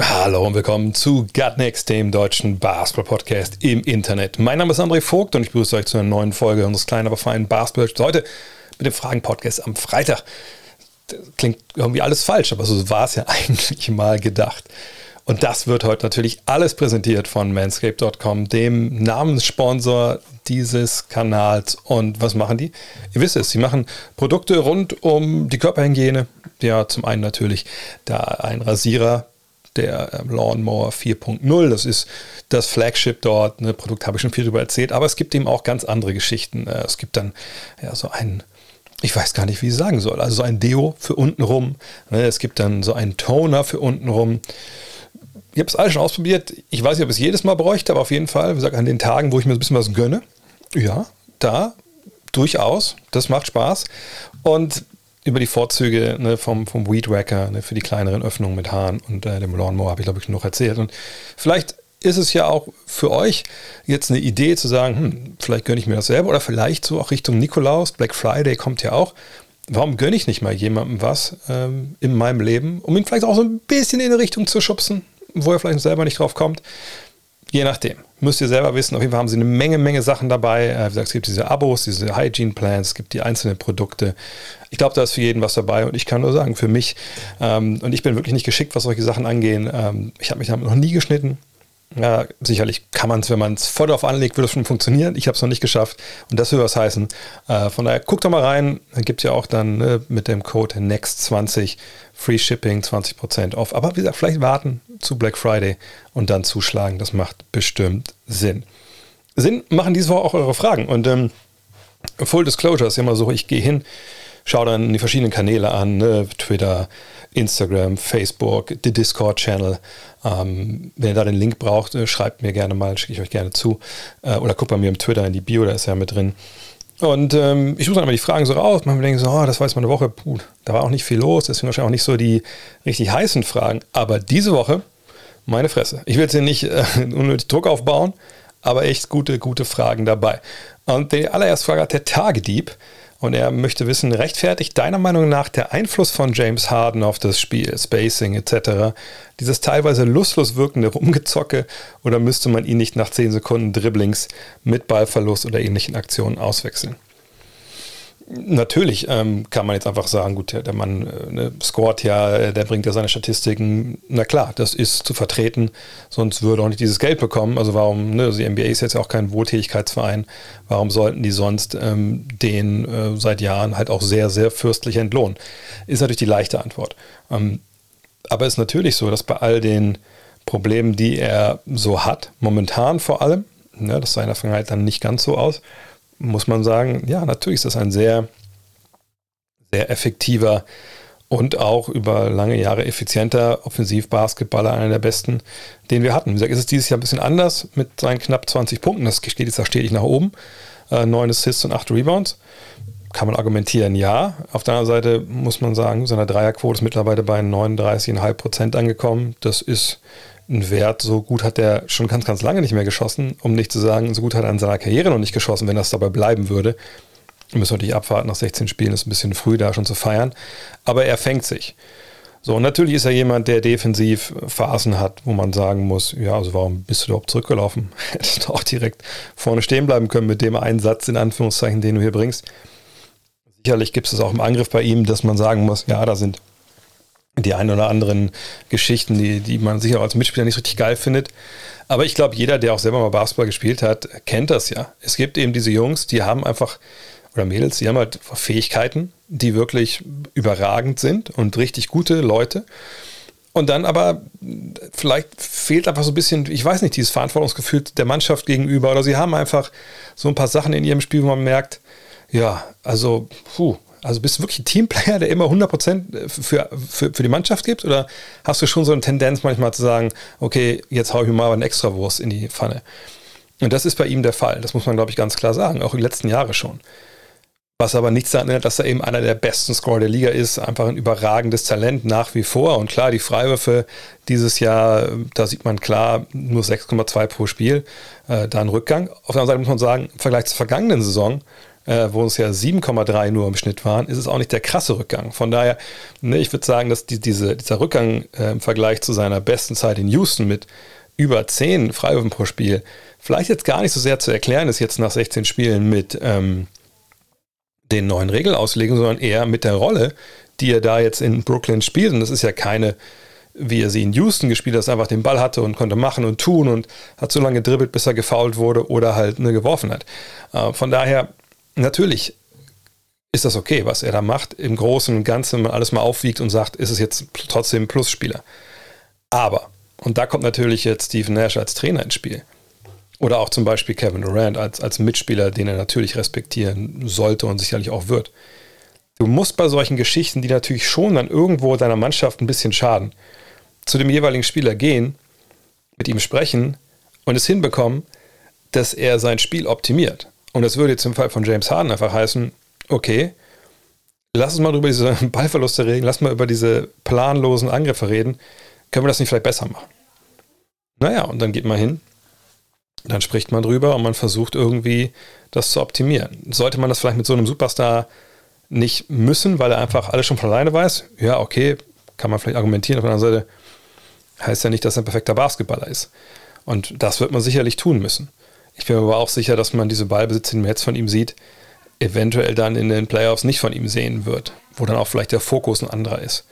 Hallo und willkommen zu Gutnext, dem deutschen Basketball-Podcast im Internet. Mein Name ist André Vogt und ich begrüße euch zu einer neuen Folge unseres kleinen, aber feinen Basketball. Heute mit dem Fragen-Podcast am Freitag. Das klingt irgendwie alles falsch, aber so war es ja eigentlich mal gedacht. Und das wird heute natürlich alles präsentiert von manscape.com, dem Namenssponsor dieses Kanals. Und was machen die? Ihr wisst es, sie machen Produkte rund um die Körperhygiene. Ja, zum einen natürlich da ein Rasierer, der ähm, Lawnmower 4.0. Das ist das Flagship dort. Ne, Produkt habe ich schon viel darüber erzählt, aber es gibt eben auch ganz andere Geschichten. Äh, Es gibt dann ja so einen ich weiß gar nicht, wie ich sagen soll. Also so ein Deo für untenrum. Ne, Es gibt dann so einen Toner für untenrum. Ich habe es alles schon ausprobiert. Ich weiß nicht, ob ich es jedes Mal bräuchte, aber auf jeden Fall, wie gesagt, an den Tagen, wo ich mir ein bisschen was gönne, ja, da durchaus. Das macht Spaß. Und über die Vorzüge ne, vom, vom Weed Wacker ne, für die kleineren Öffnungen mit Haaren und äh, dem Lawnmower habe ich, glaube ich, noch erzählt. Und vielleicht ist es ja auch für euch jetzt eine Idee zu sagen, hm, vielleicht gönne ich mir das selber oder vielleicht so auch Richtung Nikolaus, Black Friday kommt ja auch. Warum gönne ich nicht mal jemandem was ähm, in meinem Leben, um ihn vielleicht auch so ein bisschen in eine Richtung zu schubsen, wo er vielleicht selber nicht drauf kommt? Je nachdem. Müsst ihr selber wissen. Auf jeden Fall haben sie eine Menge, Menge Sachen dabei. Äh, Wie gesagt, es gibt diese Abos, diese Hygiene Plans, es gibt die einzelnen Produkte. Ich glaube, da ist für jeden was dabei und ich kann nur sagen, für mich, ähm, und ich bin wirklich nicht geschickt, was solche Sachen angehen. Ähm, ich habe mich damit noch nie geschnitten. Ja, sicherlich kann man es, wenn man es voll drauf anlegt, würde es schon funktionieren. Ich habe es noch nicht geschafft und das würde was heißen. Äh, von daher guckt doch mal rein. Gibt ja auch dann äh, mit dem Code NEXT20 Free Shipping 20% off. Aber wie gesagt, vielleicht warten zu Black Friday und dann zuschlagen. Das macht bestimmt Sinn. Sinn machen diese Woche auch eure Fragen. Und ähm, Full Disclosure ist immer so, ich gehe hin, schaue dann die verschiedenen Kanäle an, ne? Twitter, Instagram, Facebook, die Discord-Channel. Ähm, wenn ihr da den Link braucht, äh, schreibt mir gerne mal, schicke ich euch gerne zu. Äh, oder guckt bei mir im Twitter in die Bio, da ist ja mit drin. Und ähm, ich suche dann immer die Fragen so raus. Denke ich so, oh, das war jetzt mal eine Woche, puh, da war auch nicht viel los, deswegen wahrscheinlich auch nicht so die richtig heißen Fragen. Aber diese Woche, meine Fresse. Ich will jetzt hier nicht äh, unnötig Druck aufbauen, aber echt gute, gute Fragen dabei. Und die allererste Frage hat der Tagedieb. Und er möchte wissen, rechtfertigt deiner Meinung nach der Einfluss von James Harden auf das Spiel, Spacing etc., dieses teilweise lustlos wirkende Rumgezocke oder müsste man ihn nicht nach 10 Sekunden Dribblings mit Ballverlust oder ähnlichen Aktionen auswechseln? Natürlich ähm, kann man jetzt einfach sagen, gut, der, Mann äh, ne, scoret ja, äh, der bringt ja seine Statistiken. Na klar, das ist zu vertreten, sonst würde er auch nicht dieses Geld bekommen. Also warum, ne, also die NBA ist jetzt ja auch kein Wohltätigkeitsverein, warum sollten die sonst ähm, den äh, seit Jahren halt auch sehr, sehr fürstlich entlohnen? Ist natürlich die leichte Antwort. Ähm, aber es ist natürlich so, dass bei all den Problemen, die er so hat, momentan vor allem, ne, das sah in der Vergangenheit dann nicht ganz so aus, muss man sagen, ja, natürlich ist das ein sehr, sehr effektiver und auch über lange Jahre effizienter Offensivbasketballer, einer der besten, den wir hatten. Wie gesagt, ist es dieses Jahr ein bisschen anders mit seinen knapp 20 Punkten. Das steht jetzt da stetig nach oben. Äh, neun Assists und acht Rebounds. Kann man argumentieren, ja. Auf der anderen Seite muss man sagen, seine Dreierquote ist mittlerweile bei 39,5 Prozent angekommen. Das ist ein Wert, so gut hat er schon ganz, ganz lange nicht mehr geschossen, um nicht zu sagen, so gut hat er in seiner Karriere noch nicht geschossen, wenn das dabei bleiben würde. Wir müssen natürlich abwarten, nach 16 Spielen ist ein bisschen früh da schon zu feiern. Aber er fängt sich. So, und natürlich ist er jemand, der defensiv Phasen hat, wo man sagen muss, ja, also warum bist du überhaupt zurückgelaufen? Hättest du auch direkt vorne stehen bleiben können mit dem einen Satz, in Anführungszeichen, den du hier bringst. Sicherlich gibt es auch im Angriff bei ihm, dass man sagen muss, ja, da sind die ein oder anderen Geschichten, die, die man sicher als Mitspieler nicht richtig geil findet. Aber ich glaube, jeder, der auch selber mal Basketball gespielt hat, kennt das ja. Es gibt eben diese Jungs, die haben einfach, oder Mädels, die haben halt Fähigkeiten, die wirklich überragend sind und richtig gute Leute. Und dann aber vielleicht fehlt einfach so ein bisschen, ich weiß nicht, dieses Verantwortungsgefühl der Mannschaft gegenüber. Oder sie haben einfach so ein paar Sachen in ihrem Spiel, wo man merkt, ja, also, puh, also bist du wirklich ein Teamplayer, der immer 100% für, für, für die Mannschaft gibt? Oder hast du schon so eine Tendenz manchmal zu sagen, okay, jetzt haue ich mir mal eine Extrawurst in die Pfanne? Und das ist bei ihm der Fall. Das muss man, glaube ich, ganz klar sagen, auch die letzten Jahre schon. Was aber nichts daran ändert, dass er eben einer der besten Scorer der Liga ist. Einfach ein überragendes Talent nach wie vor. Und klar, die Freiwürfe dieses Jahr, da sieht man klar nur 6,2 pro Spiel. Äh, da ein Rückgang. Auf der anderen Seite muss man sagen, im Vergleich zur vergangenen Saison, äh, wo es ja 7,3 nur im Schnitt waren, ist es auch nicht der krasse Rückgang. Von daher, ne, ich würde sagen, dass die, diese, dieser Rückgang äh, im Vergleich zu seiner besten Zeit in Houston mit über 10 Freiwürfen pro Spiel vielleicht jetzt gar nicht so sehr zu erklären ist, jetzt nach 16 Spielen mit. Ähm, den neuen Regelauslegungen, sondern eher mit der Rolle, die er da jetzt in Brooklyn spielt. Und das ist ja keine, wie er sie in Houston gespielt hat, dass er einfach den Ball hatte und konnte machen und tun und hat so lange dribbelt, bis er gefoult wurde oder halt ne, geworfen hat. Äh, von daher, natürlich ist das okay, was er da macht. Im Großen und Ganzen, wenn man alles mal aufwiegt und sagt, ist es jetzt trotzdem ein Plusspieler. Aber, und da kommt natürlich jetzt Steve Nash als Trainer ins Spiel. Oder auch zum Beispiel Kevin Durant als, als Mitspieler, den er natürlich respektieren sollte und sicherlich auch wird. Du musst bei solchen Geschichten, die natürlich schon dann irgendwo deiner Mannschaft ein bisschen schaden, zu dem jeweiligen Spieler gehen, mit ihm sprechen und es hinbekommen, dass er sein Spiel optimiert. Und das würde jetzt im Fall von James Harden einfach heißen, okay, lass uns mal über diese Ballverluste reden, lass mal über diese planlosen Angriffe reden, können wir das nicht vielleicht besser machen? Naja, und dann geht man hin dann spricht man drüber und man versucht irgendwie das zu optimieren. Sollte man das vielleicht mit so einem Superstar nicht müssen, weil er einfach alles schon von alleine weiß? Ja, okay, kann man vielleicht argumentieren. Auf der anderen Seite heißt ja nicht, dass er ein perfekter Basketballer ist. Und das wird man sicherlich tun müssen. Ich bin aber auch sicher, dass man diese Ballbesitz, den man jetzt von ihm sieht, eventuell dann in den Playoffs nicht von ihm sehen wird, wo dann auch vielleicht der Fokus ein anderer ist.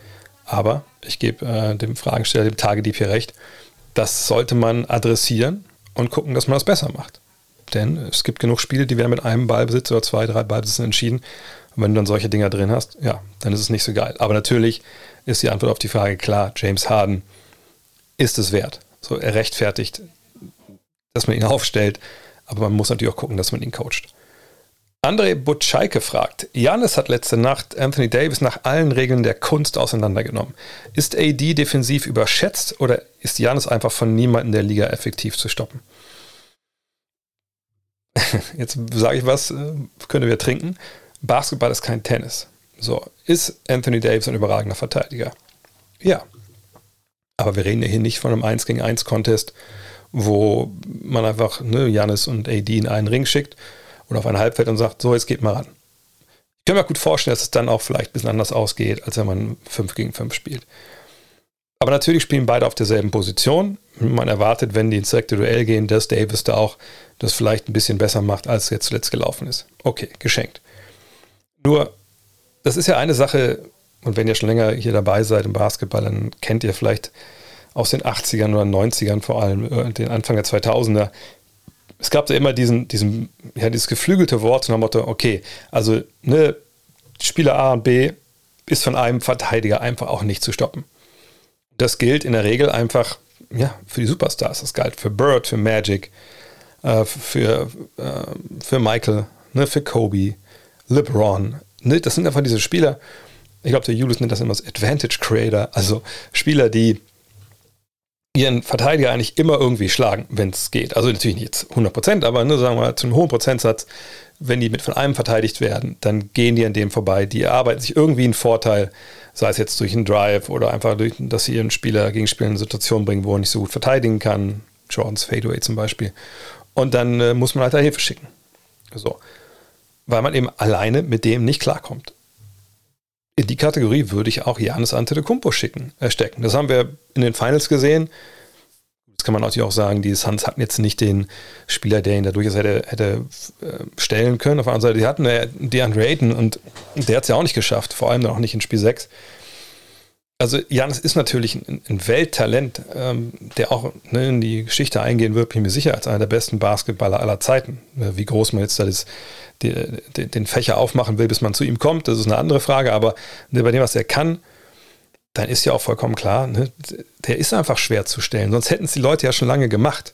Aber ich gebe äh, dem Fragensteller, dem Tagedieb hier recht, das sollte man adressieren und gucken, dass man das besser macht. Denn es gibt genug Spiele, die werden mit einem Ballbesitz oder zwei, drei Ballbesitzen entschieden. Und wenn du dann solche Dinger drin hast, ja, dann ist es nicht so geil. Aber natürlich ist die Antwort auf die Frage klar, James Harden ist es wert. So, er rechtfertigt, dass man ihn aufstellt, aber man muss natürlich auch gucken, dass man ihn coacht. André Butscheike fragt, Janis hat letzte Nacht Anthony Davis nach allen Regeln der Kunst auseinandergenommen. Ist AD defensiv überschätzt oder ist Janis einfach von niemandem der Liga effektiv zu stoppen? Jetzt sage ich was, äh, können wir trinken. Basketball ist kein Tennis. So, ist Anthony Davis ein überragender Verteidiger? Ja. Aber wir reden ja hier nicht von einem 1 gegen 1 Contest, wo man einfach ne, Janis und AD in einen Ring schickt oder auf ein Halbfeld und sagt, so, jetzt geht mal ran. Ich kann mir gut vorstellen, dass es dann auch vielleicht ein bisschen anders ausgeht, als wenn man 5 gegen 5 spielt. Aber natürlich spielen beide auf derselben Position. Man erwartet, wenn die ins direkte Duell gehen, dass Davis da auch das vielleicht ein bisschen besser macht, als jetzt zuletzt gelaufen ist. Okay, geschenkt. Nur, das ist ja eine Sache, und wenn ihr schon länger hier dabei seid im Basketball, dann kennt ihr vielleicht aus den 80ern oder 90ern vor allem, äh, den Anfang der 2000er, es gab da immer diesen, diesen, ja, dieses geflügelte Wort nach dem Motto, okay, also ne, Spieler A und B ist von einem Verteidiger einfach auch nicht zu stoppen. Das gilt in der Regel einfach ja, für die Superstars. Das galt für Bird, für Magic, äh, für, äh, für Michael, ne, für Kobe, LeBron. Ne, das sind einfach diese Spieler, ich glaube, der Julius nennt das immer das Advantage Creator, also Spieler, die ihren Verteidiger eigentlich immer irgendwie schlagen, wenn es geht. Also natürlich nicht jetzt 100 Prozent, aber ne, sagen wir mal zu einem hohen Prozentsatz, wenn die mit von einem verteidigt werden, dann gehen die an dem vorbei. Die erarbeiten sich irgendwie einen Vorteil, sei es jetzt durch einen Drive oder einfach durch, dass sie ihren Spieler gegen Spieler in eine Situation bringen, wo er nicht so gut verteidigen kann. Jordans Fadeaway zum Beispiel. Und dann äh, muss man halt da Hilfe schicken. So. Weil man eben alleine mit dem nicht klarkommt in die Kategorie würde ich auch Janis Antetokounmpo schicken, äh, stecken. Das haben wir in den Finals gesehen. Das kann man natürlich auch sagen, die Suns hatten jetzt nicht den Spieler, der ihn da durchaus hätte, hätte äh, stellen können. Auf der anderen Seite, die hatten äh, DeAndre Ayton und der hat es ja auch nicht geschafft, vor allem auch nicht in Spiel 6. Also Janis ist natürlich ein, ein Welttalent, ähm, der auch ne, in die Geschichte eingehen wird, bin ich mir sicher, als einer der besten Basketballer aller Zeiten. Äh, wie groß man jetzt da das die, die, den Fächer aufmachen will, bis man zu ihm kommt, das ist eine andere Frage, aber ne, bei dem, was er kann, dann ist ja auch vollkommen klar, ne, der ist einfach schwer zu stellen. Sonst hätten es die Leute ja schon lange gemacht.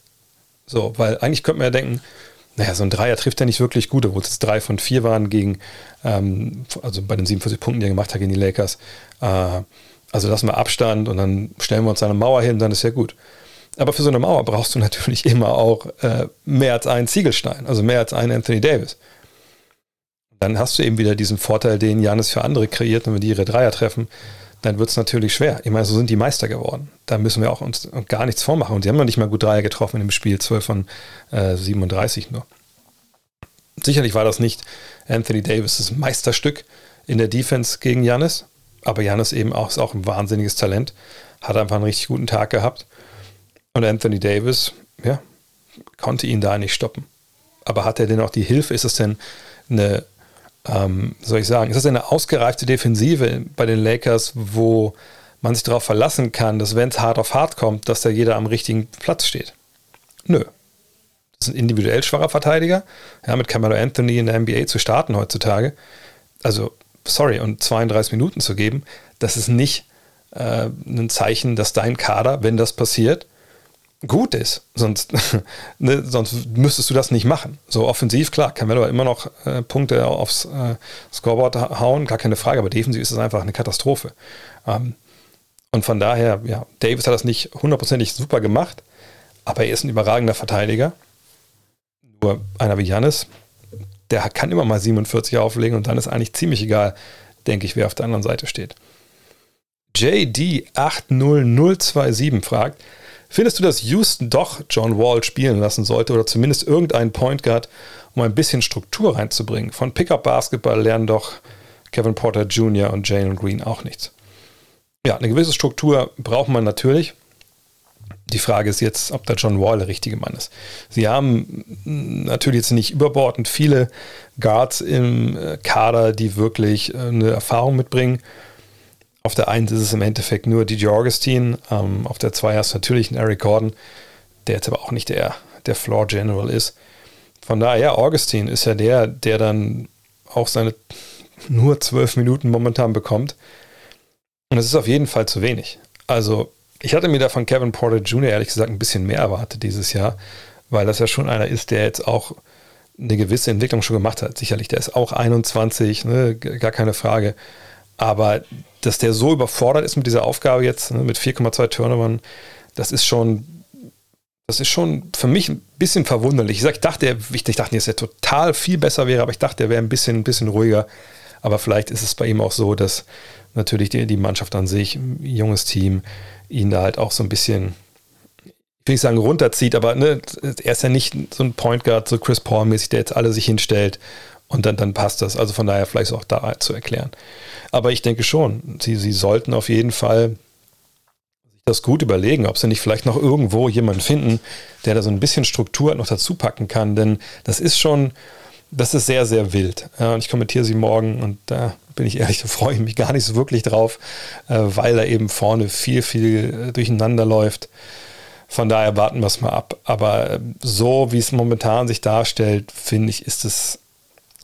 So, weil eigentlich könnte man ja denken, naja, so ein Dreier trifft ja nicht wirklich gut, obwohl es drei von vier waren gegen, ähm, also bei den 47 Punkten, die er gemacht hat gegen die Lakers. Äh, also lassen wir Abstand und dann stellen wir uns eine Mauer hin, dann ist ja gut. Aber für so eine Mauer brauchst du natürlich immer auch äh, mehr als einen Ziegelstein, also mehr als einen Anthony Davis. Dann hast du eben wieder diesen Vorteil, den Janis für andere kreiert, wenn wir die ihre Dreier treffen, dann wird es natürlich schwer. Ich meine, so sind die Meister geworden. Da müssen wir auch uns gar nichts vormachen. Und sie haben noch nicht mal gut Dreier getroffen im Spiel, 12 von äh, 37 nur. Sicherlich war das nicht Anthony Davis' Meisterstück in der Defense gegen Janis, aber Janis eben auch, ist auch ein wahnsinniges Talent, hat einfach einen richtig guten Tag gehabt. Und Anthony Davis, ja, konnte ihn da nicht stoppen. Aber hat er denn auch die Hilfe? Ist es denn eine, ähm, soll ich sagen, ist das eine ausgereifte Defensive bei den Lakers, wo man sich darauf verlassen kann, dass wenn es hart auf hart kommt, dass da jeder am richtigen Platz steht? Nö. Das ist ein individuell schwacher Verteidiger, ja, mit Camelo Anthony in der NBA zu starten heutzutage. Also, sorry, und 32 Minuten zu geben, das ist nicht äh, ein Zeichen, dass dein Kader, wenn das passiert, gut ist. Sonst, ne, sonst müsstest du das nicht machen. So offensiv, klar, Camelo immer noch äh, Punkte aufs äh, Scoreboard hauen, gar keine Frage, aber defensiv ist es einfach eine Katastrophe. Ähm, und von daher, ja, Davis hat das nicht hundertprozentig super gemacht, aber er ist ein überragender Verteidiger. Nur einer wie Janis, der kann immer mal 47 auflegen und dann ist eigentlich ziemlich egal, denke ich, wer auf der anderen Seite steht. JD80027 fragt, Findest du, dass Houston doch John Wall spielen lassen sollte oder zumindest irgendeinen Point Guard, um ein bisschen Struktur reinzubringen? Von Pickup Basketball lernen doch Kevin Porter Jr. und Jalen Green auch nichts. Ja, eine gewisse Struktur braucht man natürlich. Die Frage ist jetzt, ob der John Wall der richtige Mann ist. Sie haben natürlich jetzt nicht überbordend viele Guards im äh, Kader, die wirklich äh, eine Erfahrung mitbringen. Auf der 1 ist es im Endeffekt nur DJ Augustine. Ähm, auf der 2 hast du natürlich einen Eric Gordon, der jetzt aber auch nicht der, der Floor General ist. Von daher, ja, Augustine ist ja der, der dann auch seine nur 12 Minuten momentan bekommt. Und das ist auf jeden Fall zu wenig. Also, ich hatte mir da von Kevin Porter Jr. ehrlich gesagt ein bisschen mehr erwartet dieses Jahr, weil das ja schon einer ist, der jetzt auch eine gewisse Entwicklung schon gemacht hat. Sicherlich, der ist auch 21, ne, gar keine Frage. Aber dass der so überfordert ist mit dieser Aufgabe jetzt, ne, mit 4,2 Turnovern, das ist schon, das ist schon für mich ein bisschen verwunderlich. Ich, sag, ich dachte, ich dachte, dass er total viel besser wäre, aber ich dachte, er wäre ein bisschen, ein bisschen ruhiger. Aber vielleicht ist es bei ihm auch so, dass natürlich die, die Mannschaft an sich, junges Team, ihn da halt auch so ein bisschen, ich will nicht sagen runterzieht, aber ne, er ist ja nicht so ein Point Guard, so Chris Paul-mäßig, der jetzt alle sich hinstellt und dann, dann passt das. Also von daher vielleicht auch da zu erklären. Aber ich denke schon, sie, sie sollten auf jeden Fall sich das gut überlegen, ob sie nicht vielleicht noch irgendwo jemanden finden, der da so ein bisschen Struktur noch dazu packen kann. Denn das ist schon, das ist sehr, sehr wild. Ja, und ich kommentiere sie morgen und da bin ich ehrlich, da freue ich mich gar nicht so wirklich drauf, äh, weil da eben vorne viel, viel äh, durcheinander läuft. Von daher warten wir es mal ab. Aber äh, so wie es momentan sich darstellt, finde ich, ist es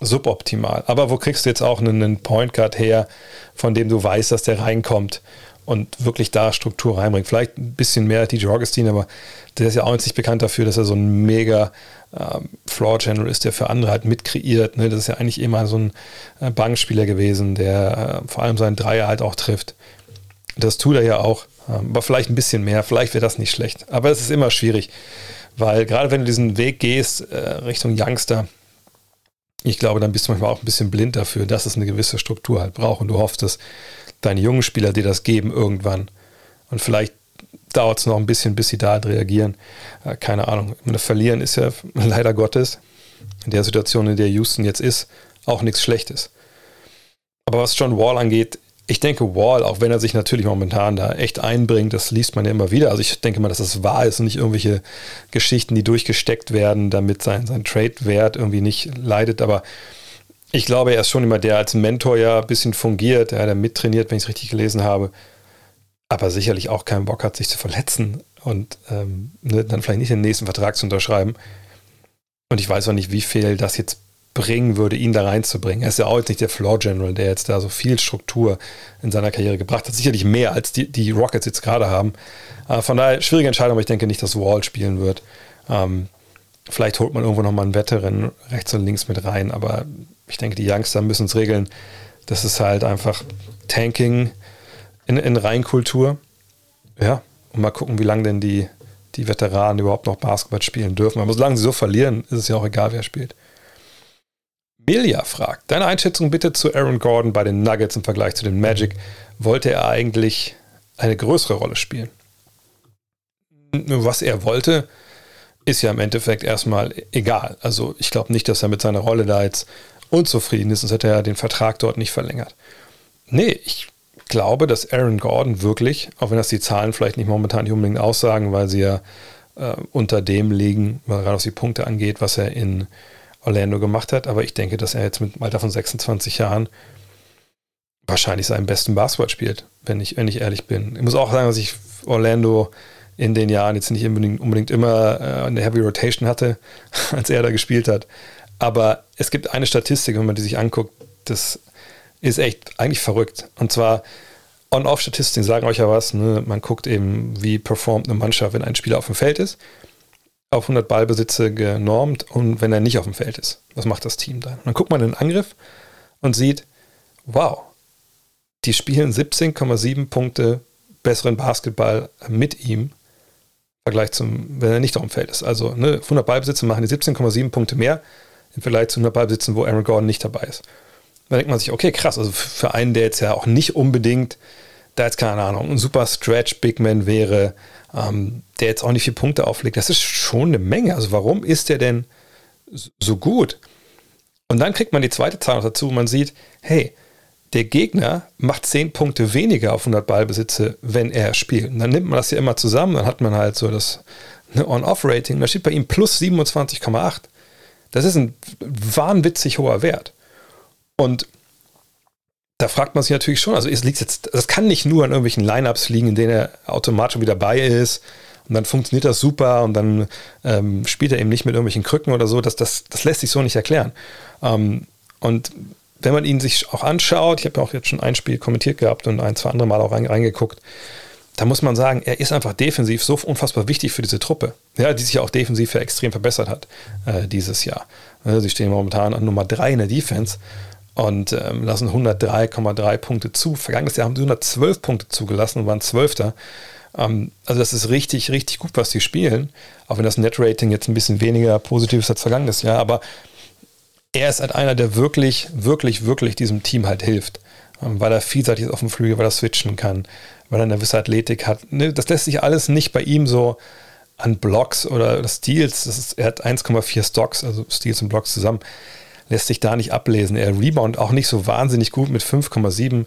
suboptimal. Aber wo kriegst du jetzt auch einen Point Guard her, von dem du weißt, dass der reinkommt und wirklich da Struktur reinbringt? Vielleicht ein bisschen mehr DJ Augustine, aber der ist ja auch nicht bekannt dafür, dass er so ein mega ähm, Floor General ist, der für andere halt mitkreiert. Ne? Das ist ja eigentlich immer so ein äh, Bankspieler gewesen, der äh, vor allem seinen Dreier halt auch trifft. Das tut er ja auch, ähm, aber vielleicht ein bisschen mehr, vielleicht wäre das nicht schlecht. Aber es ist immer schwierig, weil gerade wenn du diesen Weg gehst äh, Richtung Youngster, ich glaube, dann bist du manchmal auch ein bisschen blind dafür, dass es eine gewisse Struktur halt braucht und du hoffst, dass deine jungen Spieler dir das geben irgendwann. Und vielleicht dauert es noch ein bisschen, bis sie da halt reagieren. Äh, keine Ahnung. Verlieren ist ja leider Gottes in der Situation, in der Houston jetzt ist, auch nichts Schlechtes. Aber was John Wall angeht, ich denke, Wall, auch wenn er sich natürlich momentan da echt einbringt, das liest man ja immer wieder. Also ich denke mal, dass das wahr ist und nicht irgendwelche Geschichten, die durchgesteckt werden, damit sein, sein Trade-Wert irgendwie nicht leidet. Aber ich glaube, er ist schon immer der als Mentor ja ein bisschen fungiert, der, der mittrainiert, wenn ich es richtig gelesen habe. Aber sicherlich auch keinen Bock hat, sich zu verletzen und ähm, ne, dann vielleicht nicht den nächsten Vertrag zu unterschreiben. Und ich weiß auch nicht, wie viel das jetzt bringen würde, ihn da reinzubringen. Er ist ja auch jetzt nicht der Floor General, der jetzt da so viel Struktur in seiner Karriere gebracht hat. Sicherlich mehr, als die, die Rockets jetzt gerade haben. Äh, von daher schwierige Entscheidung, aber ich denke nicht, dass Wall spielen wird. Ähm, vielleicht holt man irgendwo nochmal einen Veteran rechts und links mit rein, aber ich denke, die Youngster müssen es regeln. Das ist halt einfach Tanking in, in Reinkultur. Ja, und mal gucken, wie lange denn die die Veteranen überhaupt noch Basketball spielen dürfen. Aber solange sie so verlieren, ist es ja auch egal, wer spielt. Milia fragt, deine Einschätzung bitte zu Aaron Gordon bei den Nuggets im Vergleich zu den Magic. Wollte er eigentlich eine größere Rolle spielen? Was er wollte, ist ja im Endeffekt erstmal egal. Also ich glaube nicht, dass er mit seiner Rolle da jetzt unzufrieden ist, sonst hätte er den Vertrag dort nicht verlängert. Nee, ich glaube, dass Aaron Gordon wirklich, auch wenn das die Zahlen vielleicht nicht momentan nicht unbedingt aussagen, weil sie ja äh, unter dem liegen, gerade was die Punkte angeht, was er in Orlando gemacht hat, aber ich denke, dass er jetzt mit einem Alter von 26 Jahren wahrscheinlich seinen besten Basketball spielt, wenn ich, wenn ich ehrlich bin. Ich muss auch sagen, dass ich Orlando in den Jahren jetzt nicht unbedingt, unbedingt immer äh, eine Heavy Rotation hatte, als er da gespielt hat. Aber es gibt eine Statistik, wenn man die sich anguckt, das ist echt eigentlich verrückt. Und zwar On-Off-Statistiken sagen euch ja was. Ne? Man guckt eben, wie performt eine Mannschaft, wenn ein Spieler auf dem Feld ist, auf 100 Ballbesitze genormt und wenn er nicht auf dem Feld ist. Was macht das Team dann? Und dann guckt man den Angriff und sieht, wow, die spielen 17,7 Punkte besseren Basketball mit ihm Vergleich zum, wenn er nicht auf dem ist. Also ne, 100 Ballbesitze machen die 17,7 Punkte mehr im Vergleich zu 100 Ballbesitzen, wo Aaron Gordon nicht dabei ist. Da denkt man sich, okay, krass, also für einen, der jetzt ja auch nicht unbedingt, da jetzt keine Ahnung, ein super Stretch-Big Man wäre, ähm, der jetzt auch nicht viele Punkte auflegt, das ist schon eine Menge. Also warum ist der denn so gut? Und dann kriegt man die zweite Zahl noch dazu, man sieht, hey, der Gegner macht 10 Punkte weniger auf 100 Ballbesitze, wenn er spielt. Und dann nimmt man das ja immer zusammen, dann hat man halt so das ne, On-Off-Rating, da steht bei ihm plus 27,8. Das ist ein wahnwitzig hoher Wert. Und da fragt man sich natürlich schon, also es liegt jetzt, das kann nicht nur an irgendwelchen Lineups liegen, in denen er automatisch wieder bei ist und dann funktioniert das super und dann ähm, spielt er eben nicht mit irgendwelchen Krücken oder so. Das, das, das lässt sich so nicht erklären. Ähm, und wenn man ihn sich auch anschaut, ich habe ja auch jetzt schon ein Spiel kommentiert gehabt und ein, zwei andere Mal auch reingeguckt, da muss man sagen, er ist einfach defensiv so unfassbar wichtig für diese Truppe, ja, die sich ja auch defensiv ja extrem verbessert hat äh, dieses Jahr. Sie stehen momentan an Nummer 3 in der Defense und ähm, lassen 103,3 Punkte zu. Vergangenes Jahr haben sie 112 Punkte zugelassen und waren Zwölfter. Ähm, also das ist richtig, richtig gut, was sie spielen. Auch wenn das Net-Rating jetzt ein bisschen weniger positiv ist als vergangenes Jahr. Aber er ist halt einer, der wirklich, wirklich, wirklich diesem Team halt hilft. Ähm, weil er vielseitig ist auf dem Flügel, weil er switchen kann, weil er eine gewisse Athletik hat. Ne, das lässt sich alles nicht bei ihm so an Blocks oder Steals. Ist, er hat 1,4 Stocks, also Steals und Blocks zusammen lässt sich da nicht ablesen. Er rebound auch nicht so wahnsinnig gut mit 5,7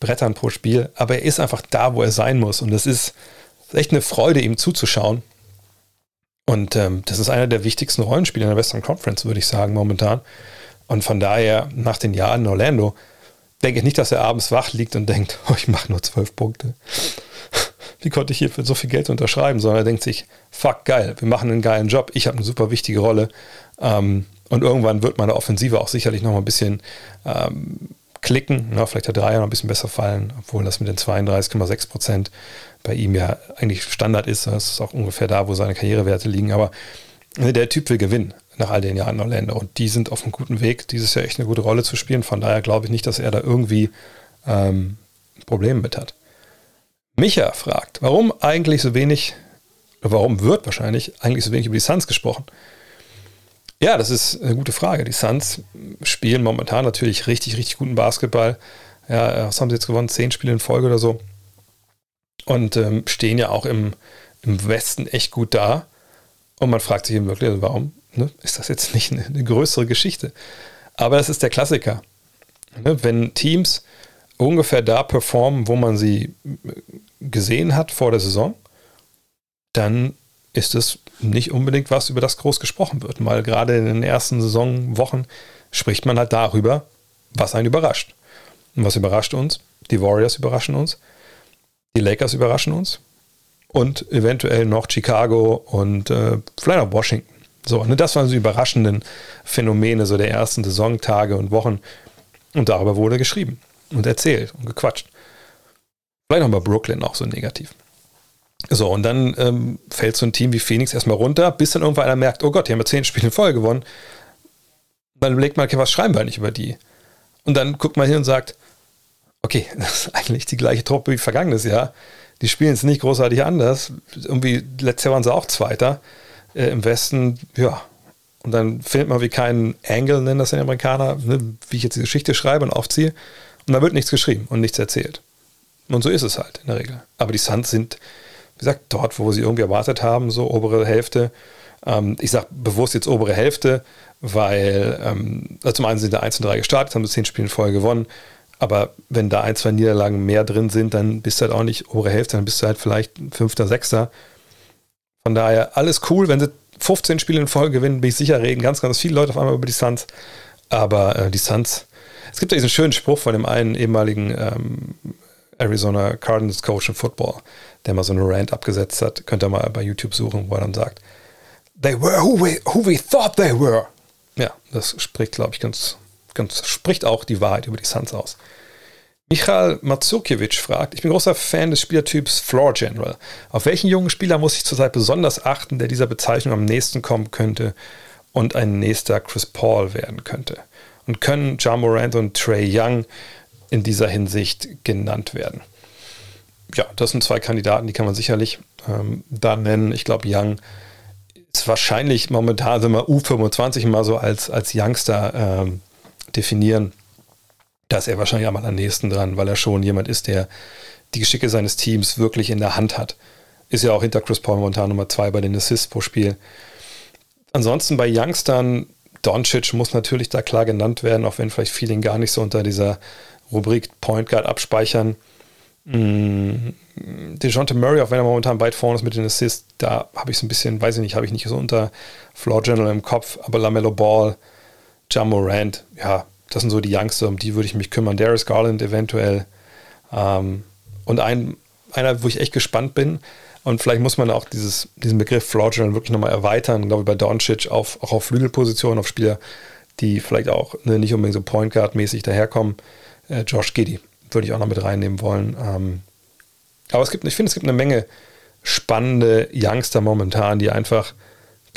Brettern pro Spiel, aber er ist einfach da, wo er sein muss. Und es ist echt eine Freude, ihm zuzuschauen. Und ähm, das ist einer der wichtigsten Rollenspieler in der Western Conference, würde ich sagen, momentan. Und von daher, nach den Jahren in Orlando, denke ich nicht, dass er abends wach liegt und denkt, oh, ich mache nur zwölf Punkte. Wie konnte ich hier für so viel Geld unterschreiben? Sondern er denkt sich, fuck, geil, wir machen einen geilen Job, ich habe eine super wichtige Rolle. Ähm, und irgendwann wird meine Offensive auch sicherlich noch mal ein bisschen ähm, klicken. Na, vielleicht der Dreier noch ein bisschen besser fallen, obwohl das mit den 32,6 Prozent bei ihm ja eigentlich Standard ist. Das ist auch ungefähr da, wo seine Karrierewerte liegen. Aber der Typ will gewinnen nach all den Jahren in Orlando. Und die sind auf einem guten Weg, dieses Jahr echt eine gute Rolle zu spielen. Von daher glaube ich nicht, dass er da irgendwie ähm, Probleme mit hat. Micha fragt, warum eigentlich so wenig, warum wird wahrscheinlich eigentlich so wenig über die Suns gesprochen? Ja, das ist eine gute Frage. Die Suns spielen momentan natürlich richtig, richtig guten Basketball. Ja, was haben sie jetzt gewonnen? Zehn Spiele in Folge oder so. Und ähm, stehen ja auch im, im Westen echt gut da. Und man fragt sich eben wirklich, also warum ne? ist das jetzt nicht eine, eine, größere Geschichte? Aber das ist der Klassiker. Ne? Wenn Teams ungefähr da performen, wo man sie gesehen hat vor der Saison, dann ist es nicht unbedingt was, über das groß gesprochen wird. Weil gerade in den ersten Saisonwochen spricht man halt darüber, was einen überrascht. Und was überrascht uns? Die Warriors überraschen uns, die Lakers überraschen uns und eventuell noch Chicago und äh, vielleicht auch Washington. So, ne, das waren so überraschenden Phänomene so der ersten Saisontage und Wochen. Und darüber wurde geschrieben und erzählt und gequatscht. Vielleicht noch bei Brooklyn auch so negativ. So, und dann ähm, fällt so ein Team wie Phoenix erstmal runter, bis dann irgendwann einer merkt, oh Gott, die haben ja zehn Spiele Folge gewonnen. Dann überlegt man, okay, was schreiben wir eigentlich über die? Und dann guckt man hin und sagt, okay, das ist eigentlich die gleiche Truppe wie vergangenes Jahr. Die spielen es nicht großartig anders. Irgendwie, letztes Jahr waren sie auch Zweiter äh, im Westen. Ja, und dann findet man wie keinen Angle, nennen das die Amerikaner, ne, wie ich jetzt die Geschichte schreibe und aufziehe. Und da wird nichts geschrieben und nichts erzählt. Und so ist es halt in der Regel. Aber die Suns sind, wie gesagt, dort, wo sie irgendwie erwartet haben, so obere Hälfte. Ähm, ich sage bewusst jetzt obere Hälfte, weil ähm, also zum einen sind da 1 und 3 gestartet, haben sie 10 Spiele Folge gewonnen. Aber wenn da ein, zwei Niederlagen mehr drin sind, dann bist du halt auch nicht obere Hälfte, dann bist du halt vielleicht Fünfter, Sechster. Von daher alles cool, wenn sie 15 Spiele in Folge gewinnen, bin ich sicher, reden ganz, ganz viele Leute auf einmal über die Suns. Aber äh, die Suns, es gibt ja diesen schönen Spruch von dem einen ehemaligen ähm, Arizona Cardinals Coach im Football, der mal so eine Rant abgesetzt hat. Könnt ihr mal bei YouTube suchen, wo er dann sagt, They were who we, who we thought they were. Ja, das spricht, glaube ich, ganz, ganz, spricht auch die Wahrheit über die Suns aus. Michal Matsukiewicz fragt, ich bin großer Fan des Spielertyps Floor General. Auf welchen jungen Spieler muss ich zurzeit besonders achten, der dieser Bezeichnung am nächsten kommen könnte und ein nächster Chris Paul werden könnte? Und können Ja Morant und Trey Young in dieser Hinsicht genannt werden? Ja, das sind zwei Kandidaten, die kann man sicherlich ähm, da nennen. Ich glaube, Young ist wahrscheinlich momentan, wenn wir U25 mal so als, als Youngster ähm, definieren, da ist er wahrscheinlich am nächsten dran, weil er schon jemand ist, der die Geschicke seines Teams wirklich in der Hand hat. Ist ja auch hinter Chris Paul momentan Nummer zwei bei den Assists pro Spiel. Ansonsten bei Youngstern, Doncic muss natürlich da klar genannt werden, auch wenn vielleicht viele ihn gar nicht so unter dieser Rubrik Point Guard abspeichern. Mm, DeJounte Murray, auch wenn er momentan weit vorne ist mit den Assists, da habe ich so ein bisschen, weiß ich nicht, habe ich nicht so unter Floor General im Kopf, aber LaMelo Ball, John Morant, ja, das sind so die Youngster, um die würde ich mich kümmern. Darius Garland eventuell. Ähm, und ein, einer, wo ich echt gespannt bin. Und vielleicht muss man auch dieses, diesen Begriff General wirklich nochmal erweitern. Ich glaube, bei Doncic auf, auch auf Flügelpositionen, auf Spieler, die vielleicht auch ne, nicht unbedingt so Point Guard-mäßig daherkommen. Äh, Josh Giddy würde ich auch noch mit reinnehmen wollen. Ähm, aber es gibt, ich finde, es gibt eine Menge spannende Youngster momentan, die einfach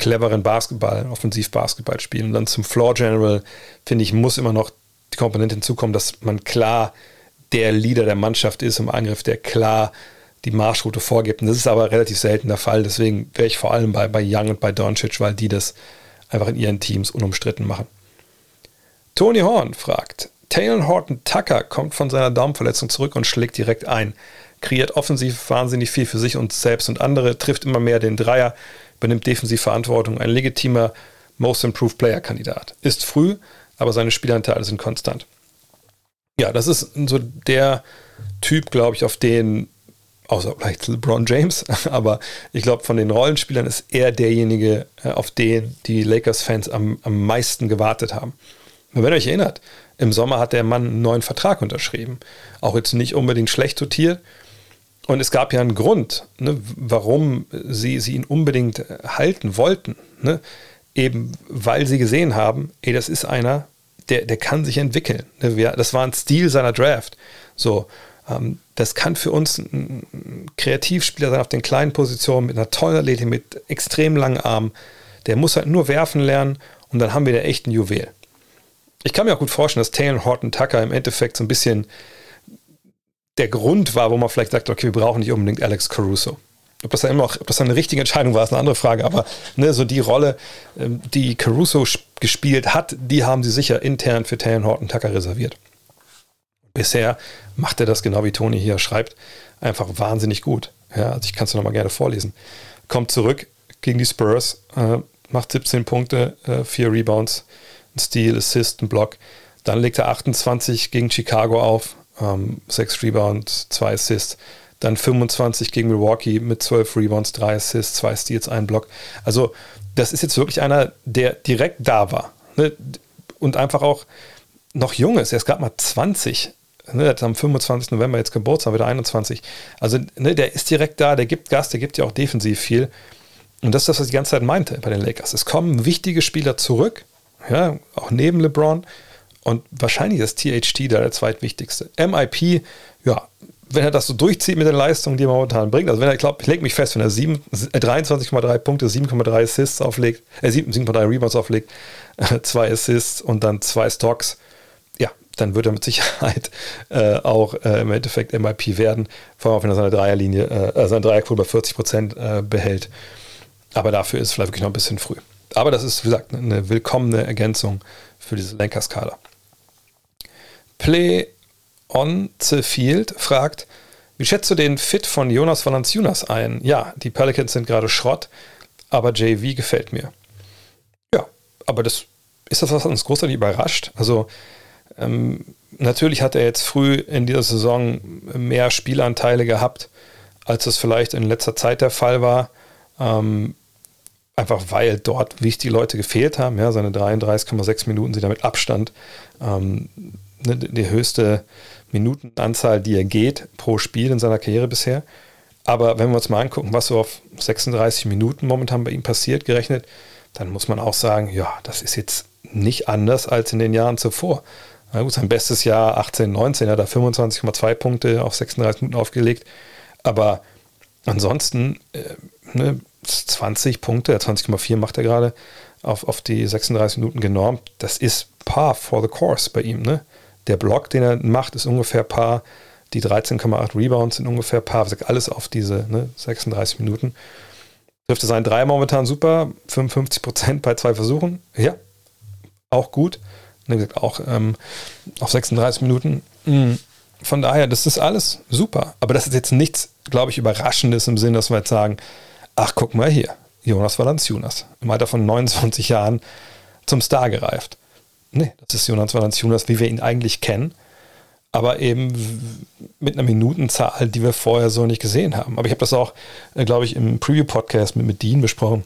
cleveren Basketball, Offensivbasketball spielen. Und dann zum Floor General, finde ich, muss immer noch die Komponente hinzukommen, dass man klar der Leader der Mannschaft ist im Angriff, der klar die Marschroute vorgibt. Und das ist aber relativ selten der Fall. Deswegen wäre ich vor allem bei, bei Young und bei Doncic, weil die das einfach in ihren Teams unumstritten machen. Tony Horn fragt, Taylor Horton Tucker kommt von seiner Daumenverletzung zurück und schlägt direkt ein. Kreiert offensiv wahnsinnig viel für sich und selbst und andere, trifft immer mehr den Dreier, übernimmt defensiv Verantwortung, ein legitimer Most Improved Player Kandidat. Ist früh, aber seine Spielanteile sind konstant. Ja, das ist so der Typ, glaube ich, auf den, außer vielleicht LeBron James, aber ich glaube, von den Rollenspielern ist er derjenige, äh, auf den die Lakers-Fans am, am meisten gewartet haben. wenn ihr euch erinnert, im Sommer hat der Mann einen neuen Vertrag unterschrieben. Auch jetzt nicht unbedingt schlecht dotiert, und es gab ja einen Grund, ne, warum sie, sie ihn unbedingt halten wollten. Ne? Eben weil sie gesehen haben, ey, das ist einer, der, der kann sich entwickeln. Ne? Das war ein Stil seiner Draft. So, ähm, das kann für uns ein Kreativspieler sein auf den kleinen Positionen mit einer tollen Athletik, mit extrem langen Armen. Der muss halt nur werfen lernen und dann haben wir da echt ein Juwel. Ich kann mir auch gut vorstellen, dass Taylor Horton Tucker im Endeffekt so ein bisschen der Grund war, wo man vielleicht sagt, okay, wir brauchen nicht unbedingt Alex Caruso. Ob das dann immer noch, ob das dann eine richtige Entscheidung war, ist eine andere Frage. Aber ne, so die Rolle, ähm, die Caruso gespielt hat, die haben sie sicher intern für Taylor Horton Tucker reserviert. Bisher macht er das genau wie Tony hier schreibt, einfach wahnsinnig gut. Ja, also ich kann es nochmal gerne vorlesen. Kommt zurück gegen die Spurs, äh, macht 17 Punkte, äh, 4 Rebounds, ein Steal, Assist, ein Block. Dann legt er 28 gegen Chicago auf, ähm, 6 Rebounds, 2 Assists. Dann 25 gegen Milwaukee mit 12 Rebounds, 3 Assists, 2 Steals, 1 Block. Also, das ist jetzt wirklich einer, der direkt da war. Ne? Und einfach auch noch jung ist. Er ist gerade mal 20. Ne? Er hat am 25. November jetzt Geburtstag, wieder 21. Also, ne, der ist direkt da, der gibt Gas, der gibt ja auch defensiv viel. Und das ist das, was ich die ganze Zeit meinte bei den Lakers. Es kommen wichtige Spieler zurück, ja, auch neben LeBron. Und wahrscheinlich ist THT da der zweitwichtigste. MIP, ja, wenn er das so durchzieht mit den Leistungen, die er momentan bringt, also wenn er, ich glaube, ich lege mich fest, wenn er 23,3 äh, Punkte, 7,3 Assists auflegt, äh, 7,3 Rebounds auflegt, äh, zwei Assists und dann zwei Stocks, ja, dann wird er mit Sicherheit äh, auch äh, im Endeffekt MIP werden, vor allem wenn er seine Dreierlinie, äh, seine Dreierquote bei 40 Prozent äh, behält. Aber dafür ist es vielleicht wirklich noch ein bisschen früh. Aber das ist, wie gesagt, eine willkommene Ergänzung für diese Lenkerskala. Play on the Field fragt, wie schätzt du den Fit von Jonas Valanciunas ein? Ja, die Pelicans sind gerade Schrott, aber JV gefällt mir. Ja, aber das ist das, was uns großartig überrascht. Also ähm, natürlich hat er jetzt früh in dieser Saison mehr Spielanteile gehabt, als es vielleicht in letzter Zeit der Fall war. Ähm, einfach weil dort wichtige Leute gefehlt haben. Ja, seine 33,6 Minuten sind damit Abstand ähm, ne, die höchste Minutenanzahl, die er geht pro Spiel in seiner Karriere bisher. Aber wenn wir uns mal angucken, was so auf 36 Minuten momentan bei ihm passiert, gerechnet, dann muss man auch sagen, ja, das ist jetzt nicht anders als in den Jahren zuvor. Na gut, sein bestes Jahr 18, 19, er hat da 25,2 Punkte auf 36 Minuten aufgelegt. Aber ansonsten äh, ne, 20 Punkte, 20,4 macht er gerade auf, auf die 36 Minuten genormt. Das ist par for the course bei ihm. Ne? Der Block, den er macht, ist ungefähr par. Die 13,8 Rebounds sind ungefähr par. Alles auf diese ne, 36 Minuten. Dürfte sein Drei momentan super. 55 Prozent bei zwei Versuchen. Ja, auch gut. Wie gesagt, auch ähm, auf 36 Minuten. Mhm. Von daher, das ist alles super. Aber das ist jetzt nichts, glaube ich, Überraschendes im Sinn, dass wir jetzt sagen, ach, guck mal hier, Jonas Valanciunas, im Alter von 29 Jahren zum Star gereift. Nee, das ist Jonas Valanciunas, wie wir ihn eigentlich kennen, aber eben mit einer Minutenzahl, die wir vorher so nicht gesehen haben. Aber ich habe das auch, äh, glaube ich, im Preview-Podcast mit, mit Dean besprochen.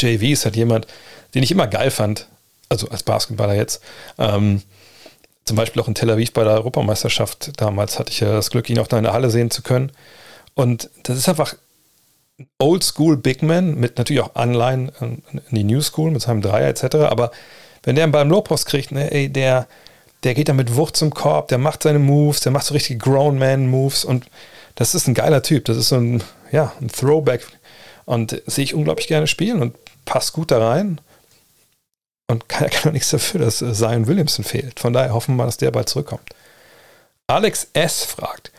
JV ist halt jemand, den ich immer geil fand, also als Basketballer jetzt. Ähm, zum Beispiel auch in Tel Aviv bei der Europameisterschaft damals hatte ich ja das Glück, ihn auch da in der Halle sehen zu können. Und das ist einfach Oldschool Big Man mit natürlich auch Anleihen in die New School mit seinem Dreier etc. Aber wenn der einen Ball im Lowpost kriegt, ne, ey, der, der geht dann mit Wucht zum Korb, der macht seine Moves, der macht so richtige Grown Man Moves und das ist ein geiler Typ. Das ist so ein, ja, ein Throwback und sehe ich unglaublich gerne spielen und passt gut da rein. Und er kann auch nichts dafür, dass Zion Williamson fehlt. Von daher hoffen wir mal, dass der bald zurückkommt. Alex S. fragt,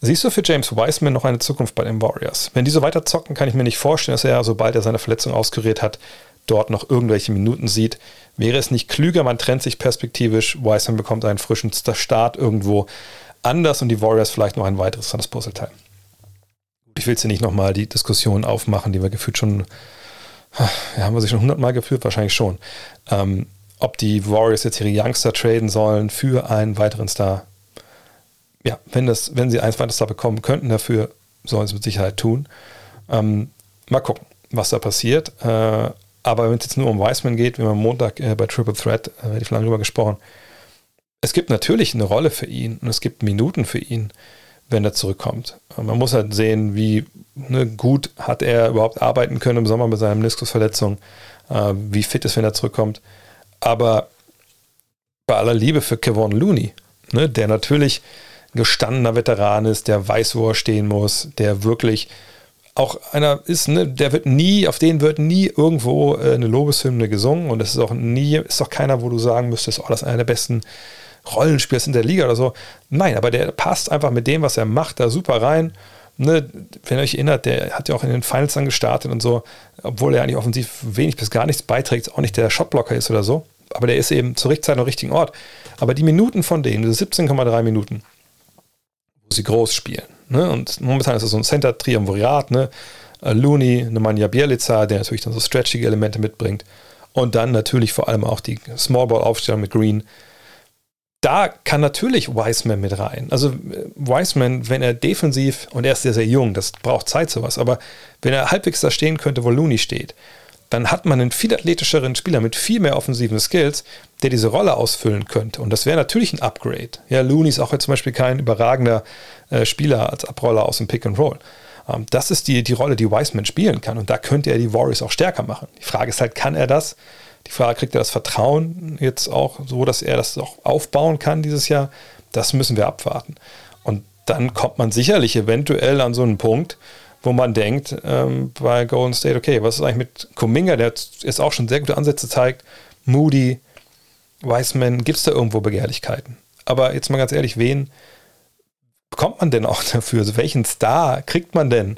Siehst du für James Wiseman noch eine Zukunft bei den Warriors? Wenn die so weiter zocken, kann ich mir nicht vorstellen, dass er, sobald er seine Verletzung auskuriert hat, dort noch irgendwelche Minuten sieht. Wäre es nicht klüger, man trennt sich perspektivisch, Wiseman bekommt einen frischen Start irgendwo anders und die Warriors vielleicht noch ein weiteres an das Puzzleteil. Ich will jetzt hier nicht nochmal die Diskussion aufmachen, die wir gefühlt schon, ja, haben wir sie schon hundertmal geführt, wahrscheinlich schon. Ähm, ob die Warriors jetzt ihre Youngster traden sollen für einen weiteren Star, ja, wenn, das, wenn sie eins weiteres da bekommen könnten, dafür sollen sie es mit Sicherheit tun. Ähm, mal gucken, was da passiert. Äh, aber wenn es jetzt nur um Wiseman geht, wie man am Montag äh, bei Triple Threat, äh, ich lange drüber gesprochen, es gibt natürlich eine Rolle für ihn und es gibt Minuten für ihn, wenn er zurückkommt. Man muss halt sehen, wie ne, gut hat er überhaupt arbeiten können im Sommer mit seiner Meniskusverletzung, äh, wie fit ist, wenn er zurückkommt. Aber bei aller Liebe für Kevon Looney, ne, der natürlich gestandener Veteran ist, der weiß, wo er stehen muss, der wirklich auch einer ist, ne, der wird nie, auf den wird nie irgendwo äh, eine Lobeshymne gesungen und es ist auch nie, ist doch keiner, wo du sagen müsstest, oh, das ist einer der besten Rollenspieler in der Liga oder so. Nein, aber der passt einfach mit dem, was er macht, da super rein. Ne, wenn ihr euch erinnert, der hat ja auch in den Finals dann gestartet und so, obwohl er eigentlich offensiv wenig bis gar nichts beiträgt, auch nicht der Shotblocker ist oder so. Aber der ist eben zur richtigen Zeit am richtigen Ort. Aber die Minuten von denen, diese 17,3 Minuten, sie groß spielen. Ne? Und momentan ist es so ein Center-Triumvirat, ne? Äh, Looney, Nemanja Bielica, der natürlich dann so stretchige Elemente mitbringt. Und dann natürlich vor allem auch die Smallball-Aufstellung mit Green. Da kann natürlich Wiseman mit rein. Also äh, Wiseman, wenn er defensiv, und er ist sehr, sehr jung, das braucht Zeit sowas, aber wenn er halbwegs da stehen könnte, wo Looney steht, dann hat man einen viel athletischeren Spieler mit viel mehr offensiven Skills, der diese Rolle ausfüllen könnte. Und das wäre natürlich ein Upgrade. Ja, Looney ist auch jetzt zum Beispiel kein überragender äh, Spieler als Abroller aus dem Pick and Roll. Ähm, das ist die, die Rolle, die Wiseman spielen kann. Und da könnte er die Warriors auch stärker machen. Die Frage ist halt, kann er das? Die Frage, kriegt er das Vertrauen jetzt auch so, dass er das auch aufbauen kann dieses Jahr? Das müssen wir abwarten. Und dann kommt man sicherlich eventuell an so einen Punkt, wo man denkt ähm, bei Golden State, okay, was ist eigentlich mit Kuminga, der jetzt auch schon sehr gute Ansätze zeigt, Moody, Wiseman, gibt es da irgendwo Begehrlichkeiten? Aber jetzt mal ganz ehrlich, wen bekommt man denn auch dafür? Also welchen Star kriegt man denn?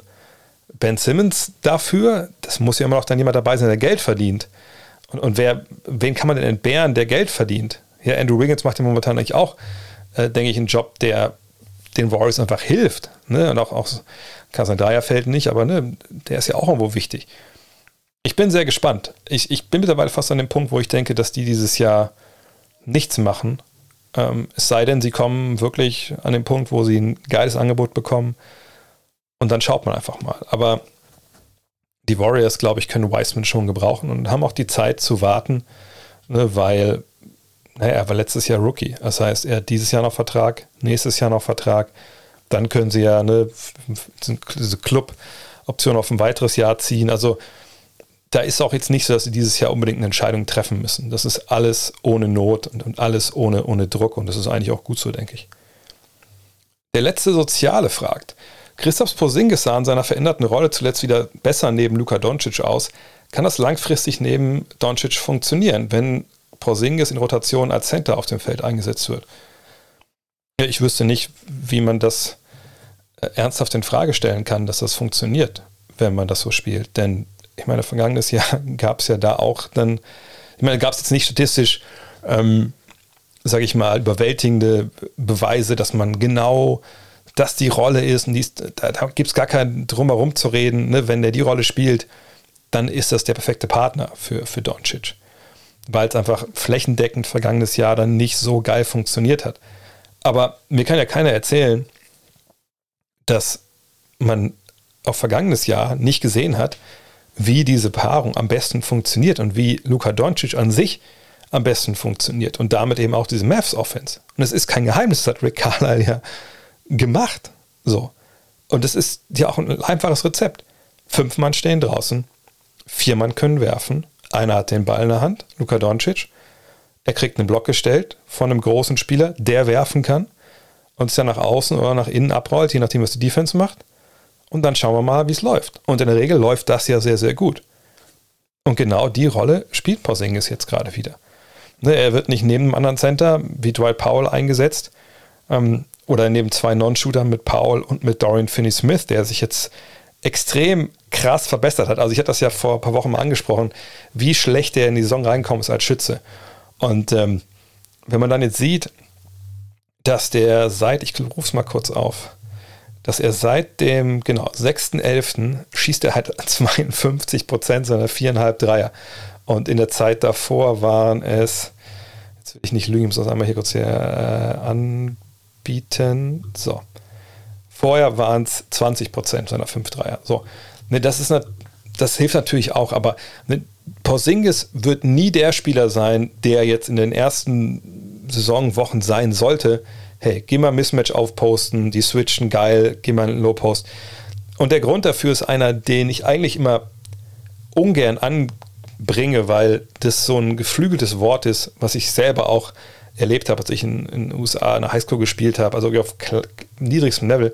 Ben Simmons dafür? Das muss ja immer noch dann jemand dabei sein, der Geld verdient. Und, und wer, wen kann man denn entbehren, der Geld verdient? Ja, Andrew Wiggins macht ja momentan eigentlich auch, äh, denke ich, einen Job, der den Warriors einfach hilft. Ne? Und auch, auch Kasan Dyer fällt nicht, aber ne, der ist ja auch irgendwo wichtig. Ich bin sehr gespannt. Ich, ich bin mittlerweile fast an dem Punkt, wo ich denke, dass die dieses Jahr nichts machen. Ähm, es sei denn, sie kommen wirklich an den Punkt, wo sie ein geiles Angebot bekommen. Und dann schaut man einfach mal. Aber die Warriors, glaube ich, können Wiseman schon gebrauchen und haben auch die Zeit zu warten, ne, weil naja, er war letztes Jahr Rookie. Das heißt, er hat dieses Jahr noch Vertrag, nächstes Jahr noch Vertrag. Dann können sie ja ne, diese Club-Option auf ein weiteres Jahr ziehen. Also da ist auch jetzt nicht so, dass sie dieses Jahr unbedingt eine Entscheidung treffen müssen. Das ist alles ohne Not und, und alles ohne, ohne Druck und das ist eigentlich auch gut so, denke ich. Der letzte Soziale fragt, Christophs Porzingis sah in seiner veränderten Rolle zuletzt wieder besser neben Luka Doncic aus. Kann das langfristig neben Doncic funktionieren, wenn Porzingis in Rotation als Center auf dem Feld eingesetzt wird? Ich wüsste nicht, wie man das äh, ernsthaft in Frage stellen kann, dass das funktioniert, wenn man das so spielt. Denn ich meine, vergangenes Jahr gab es ja da auch dann, ich meine, gab es jetzt nicht statistisch, ähm, sage ich mal, überwältigende Beweise, dass man genau das die Rolle ist und dies, da, da gibt es gar kein drumherum zu reden. Ne? Wenn der die Rolle spielt, dann ist das der perfekte Partner für, für Doncic. Weil es einfach flächendeckend vergangenes Jahr dann nicht so geil funktioniert hat. Aber mir kann ja keiner erzählen, dass man auch vergangenes Jahr nicht gesehen hat, wie diese Paarung am besten funktioniert und wie Luka Doncic an sich am besten funktioniert und damit eben auch diese Mavs Offense. Und es ist kein Geheimnis, das hat Rick Carlisle ja gemacht. So. Und es ist ja auch ein einfaches Rezept. Fünf Mann stehen draußen, vier Mann können werfen, einer hat den Ball in der Hand, Luka Doncic. Er kriegt einen Block gestellt von einem großen Spieler, der werfen kann und es dann nach außen oder nach innen abrollt, je nachdem, was die Defense macht. Und dann schauen wir mal, wie es läuft. Und in der Regel läuft das ja sehr, sehr gut. Und genau die Rolle spielt Porzingis jetzt gerade wieder. Ne, er wird nicht neben einem anderen Center wie Dwight Powell eingesetzt, ähm, oder neben zwei Non-Shootern mit Paul und mit Dorian Finney-Smith, der sich jetzt extrem krass verbessert hat. Also ich hatte das ja vor ein paar Wochen mal angesprochen, wie schlecht der in die Saison reinkommt als Schütze. Und ähm, wenn man dann jetzt sieht, dass der seit, ich rufe es mal kurz auf, dass er seit dem, genau, 6.11. schießt er halt 52 Prozent seiner viereinhalb Dreier. Und in der Zeit davor waren es, jetzt will ich nicht lügen, ich muss das einmal hier kurz hier äh, an, bieten. So. Vorher waren es 20 Prozent seiner 5-3er. So. Ne, das, ist, das hilft natürlich auch, aber ne, Porzingis wird nie der Spieler sein, der jetzt in den ersten Saisonwochen sein sollte. Hey, geh mal Mismatch aufposten, die switchen geil, geh mal in Low Post. Und der Grund dafür ist einer, den ich eigentlich immer ungern anbringe, weil das so ein geflügeltes Wort ist, was ich selber auch erlebt habe, als ich in, den USA in der Highschool gespielt habe, also auf niedrigstem Level.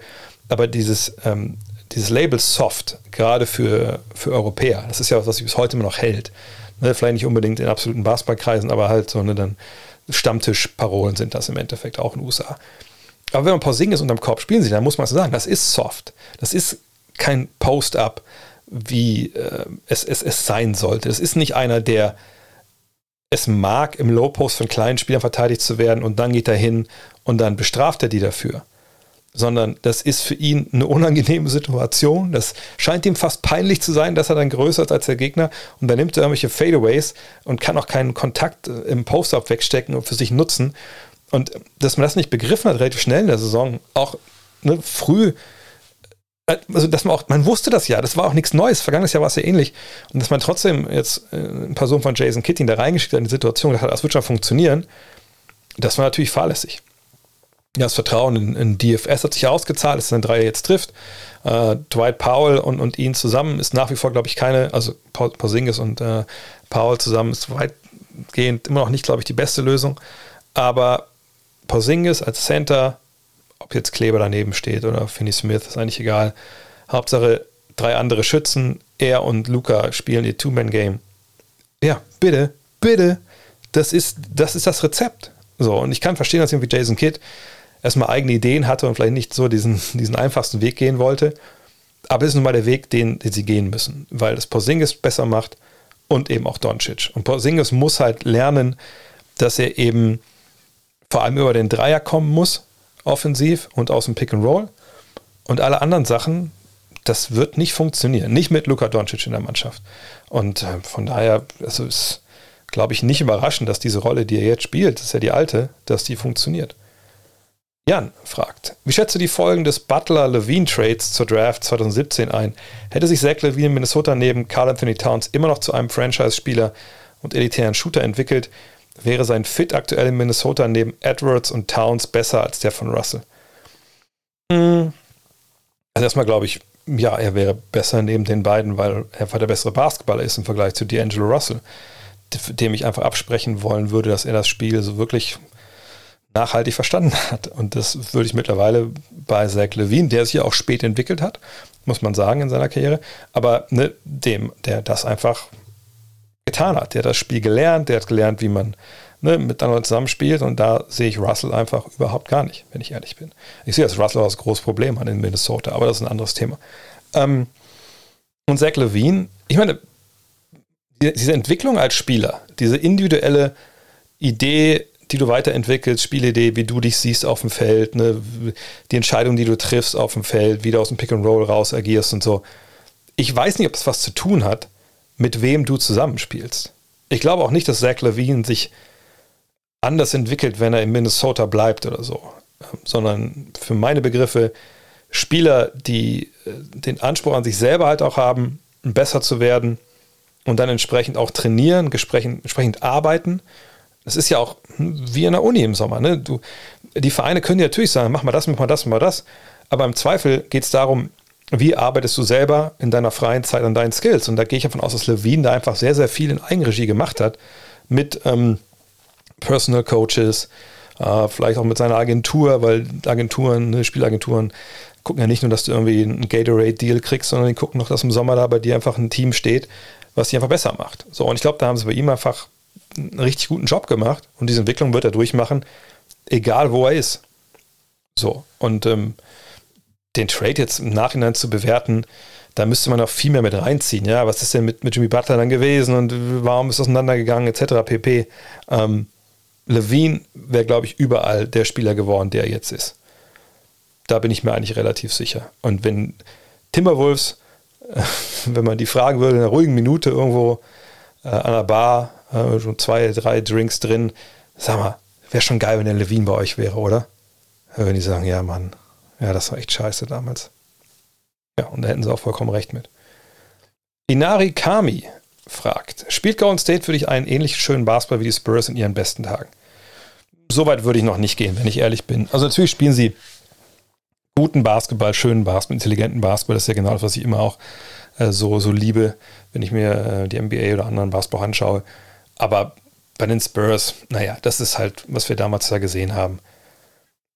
Aber dieses, ähm, dieses Label Soft, gerade für, für Europäer, das ist ja was, was sich bis heute immer noch hält. Ne, vielleicht nicht unbedingt in absoluten Basketballkreisen, aber halt so ne, dann Stammtischparolen sind das im Endeffekt auch in den USA. Aber wenn man Porzingis unterm Korb spielen sieht, dann muss man sagen, das ist soft. Das ist kein Post-up, wie äh, es, es, es sein sollte. Das ist nicht einer, der es mag, im Low-Post von kleinen Spielern verteidigt zu werden und dann geht er hin und dann bestraft er die dafür. Sondern das ist für ihn eine unangenehme Situation. Das scheint ihm fast peinlich zu sein, dass er dann größer ist als der Gegner und dann nimmt er irgendwelche Fadeaways und kann auch keinen Kontakt äh, im Post-Up wegstecken und für sich nutzen. Und dass man das nicht begriffen hat, relativ schnell in der Saison, auch ne, früh äh, also dass man auch, man wusste das ja, das war auch nichts Neues. Vergangenes Jahr war es ja ähnlich. Und dass man trotzdem jetzt äh, eine Person von Jason Kitting da reingeschickt hat in die Situation, das wird schon funktionieren, das war natürlich fahrlässig. Das Vertrauen in, in DFS hat sich ausgezahlt, dass ein Dreier jetzt trifft. Äh, Dwight Powell und, und ihn zusammen ist nach wie vor, glaube ich, keine, also Porzingis und äh, Powell zusammen ist weitgehend immer noch nicht, glaube ich, die beste Lösung. Aber Porzingis als Center ob jetzt Kleber daneben steht oder Finney Smith, ist eigentlich egal. Hauptsache drei andere Schützen, er und Luca spielen ihr Two-Man-Game. Ja, bitte, bitte, das ist, das ist das Rezept. So, und ich kann verstehen, dass irgendwie Jason Kidd erstmal eigene Ideen hatte und vielleicht nicht so diesen, diesen einfachsten Weg gehen wollte. Aber es ist nun mal der Weg, den, den sie gehen müssen, weil das Porzingis besser macht und eben auch Doncic. Und Porzingis muss halt lernen, dass er eben vor allem über den Dreier kommen muss, offensiv und aus dem Pick and Roll. Und alle anderen Sachen, das wird nicht funktionieren. Nicht mit Luka Doncic in der Mannschaft. Und äh, von daher, also ist, glaube ich, nicht überraschend, dass diese Rolle, die er jetzt spielt, das ist ja die alte, dass die funktioniert. Jan fragt, wie schätzt du die Folgen des Butler-Levine-Trades zur Draft 2017 ein? Hätte sich Zach Levine in Minnesota neben Carl Anthony Towns immer noch zu einem Franchise-Spieler und elitären Shooter entwickelt, wäre sein Fit aktuell in Minnesota neben Edwards und Towns besser als der von Russell? Hm. Also erstmal glaube ich, ja, er wäre besser neben den beiden, weil er einfach der bessere Basketballer ist im Vergleich zu D'Angelo Russell, dem ich einfach absprechen wollen würde, dass er das Spiel so wirklich nachhaltig verstanden hat. Und das würde ich mittlerweile bei Zach Levine, der sich ja auch spät entwickelt hat, muss man sagen, in seiner Karriere, aber ne, dem, der das einfach getan hat. Der hat das Spiel gelernt, der hat gelernt, wie man ne, miteinander zusammenspielt und da sehe ich Russell einfach überhaupt gar nicht, wenn ich ehrlich bin. Ich sehe, dass Russell das großes Problem hat in Minnesota, aber das ist ein anderes Thema. Ähm, und Zach Levine, ich meine, diese Entwicklung als Spieler, diese individuelle Idee, die du weiterentwickelst, Spielidee, wie du dich siehst auf dem Feld, ne, die Entscheidung, die du triffst auf dem Feld, wie du aus dem Pick and Roll raus agierst und so. Ich weiß nicht, ob es was zu tun hat, mit wem du zusammenspielst. Ich glaube auch nicht, dass Zach Levine sich anders entwickelt, wenn er in Minnesota bleibt oder so, sondern für meine Begriffe Spieler, die äh, den Anspruch an sich selber halt auch haben, besser zu werden und dann entsprechend auch trainieren, entsprechend arbeiten das ist ja auch wie in der Uni im Sommer. Ne? Du, die Vereine können dir natürlich sagen, mach mal das, mach mal das, mach mal das. Aber im Zweifel geht es darum, wie arbeitest du selber in deiner freien Zeit an deinen Skills? Und da gehe ich davon aus, dass Levine da einfach sehr, sehr viel in Eigenregie gemacht hat mit ähm, Personal Coaches, äh, vielleicht auch mit seiner Agentur, weil Agenturen, ne, Spielagenturen gucken ja nicht nur, dass du irgendwie einen Gatorade-Deal kriegst, sondern die gucken noch, dass im Sommer da bei dir einfach ein Team steht, was dich einfach besser macht. So, und ich glaube, da haben sie bei ihm einfach einen richtig guten Job gemacht und diese Entwicklung wird er durchmachen, egal wo er ist. So, und ähm, den Trade jetzt im Nachhinein zu bewerten, da müsste man auch viel mehr mit reinziehen. Ja, was ist denn mit, mit Jimmy Butler dann gewesen und warum ist auseinandergegangen, etc. pp. Ähm, Levine wäre, glaube ich, überall der Spieler geworden, der er jetzt ist. Da bin ich mir eigentlich relativ sicher. Und wenn Timberwolves, äh, wenn man die fragen würde, in einer ruhigen Minute irgendwo äh, an der Bar, äh, schon zwei, drei Drinks drin. Sag mal, wäre schon geil, wenn der Levine bei euch wäre, oder? Wenn die sagen, ja, Mann, ja, das war echt scheiße damals. Ja, und da hätten sie auch vollkommen recht mit. Inari Kami fragt, spielt Golden State für dich einen ähnlich schönen Basketball wie die Spurs in ihren besten Tagen? Soweit würde ich noch nicht gehen, wenn ich ehrlich bin. Also natürlich spielen sie guten Basketball, schönen Basketball, intelligenten Basketball. Das ist ja genau das, was ich immer auch äh, so, so liebe, wenn ich mir äh, die NBA oder anderen Basketball anschaue. Aber bei den Spurs, naja, das ist halt, was wir damals da gesehen haben.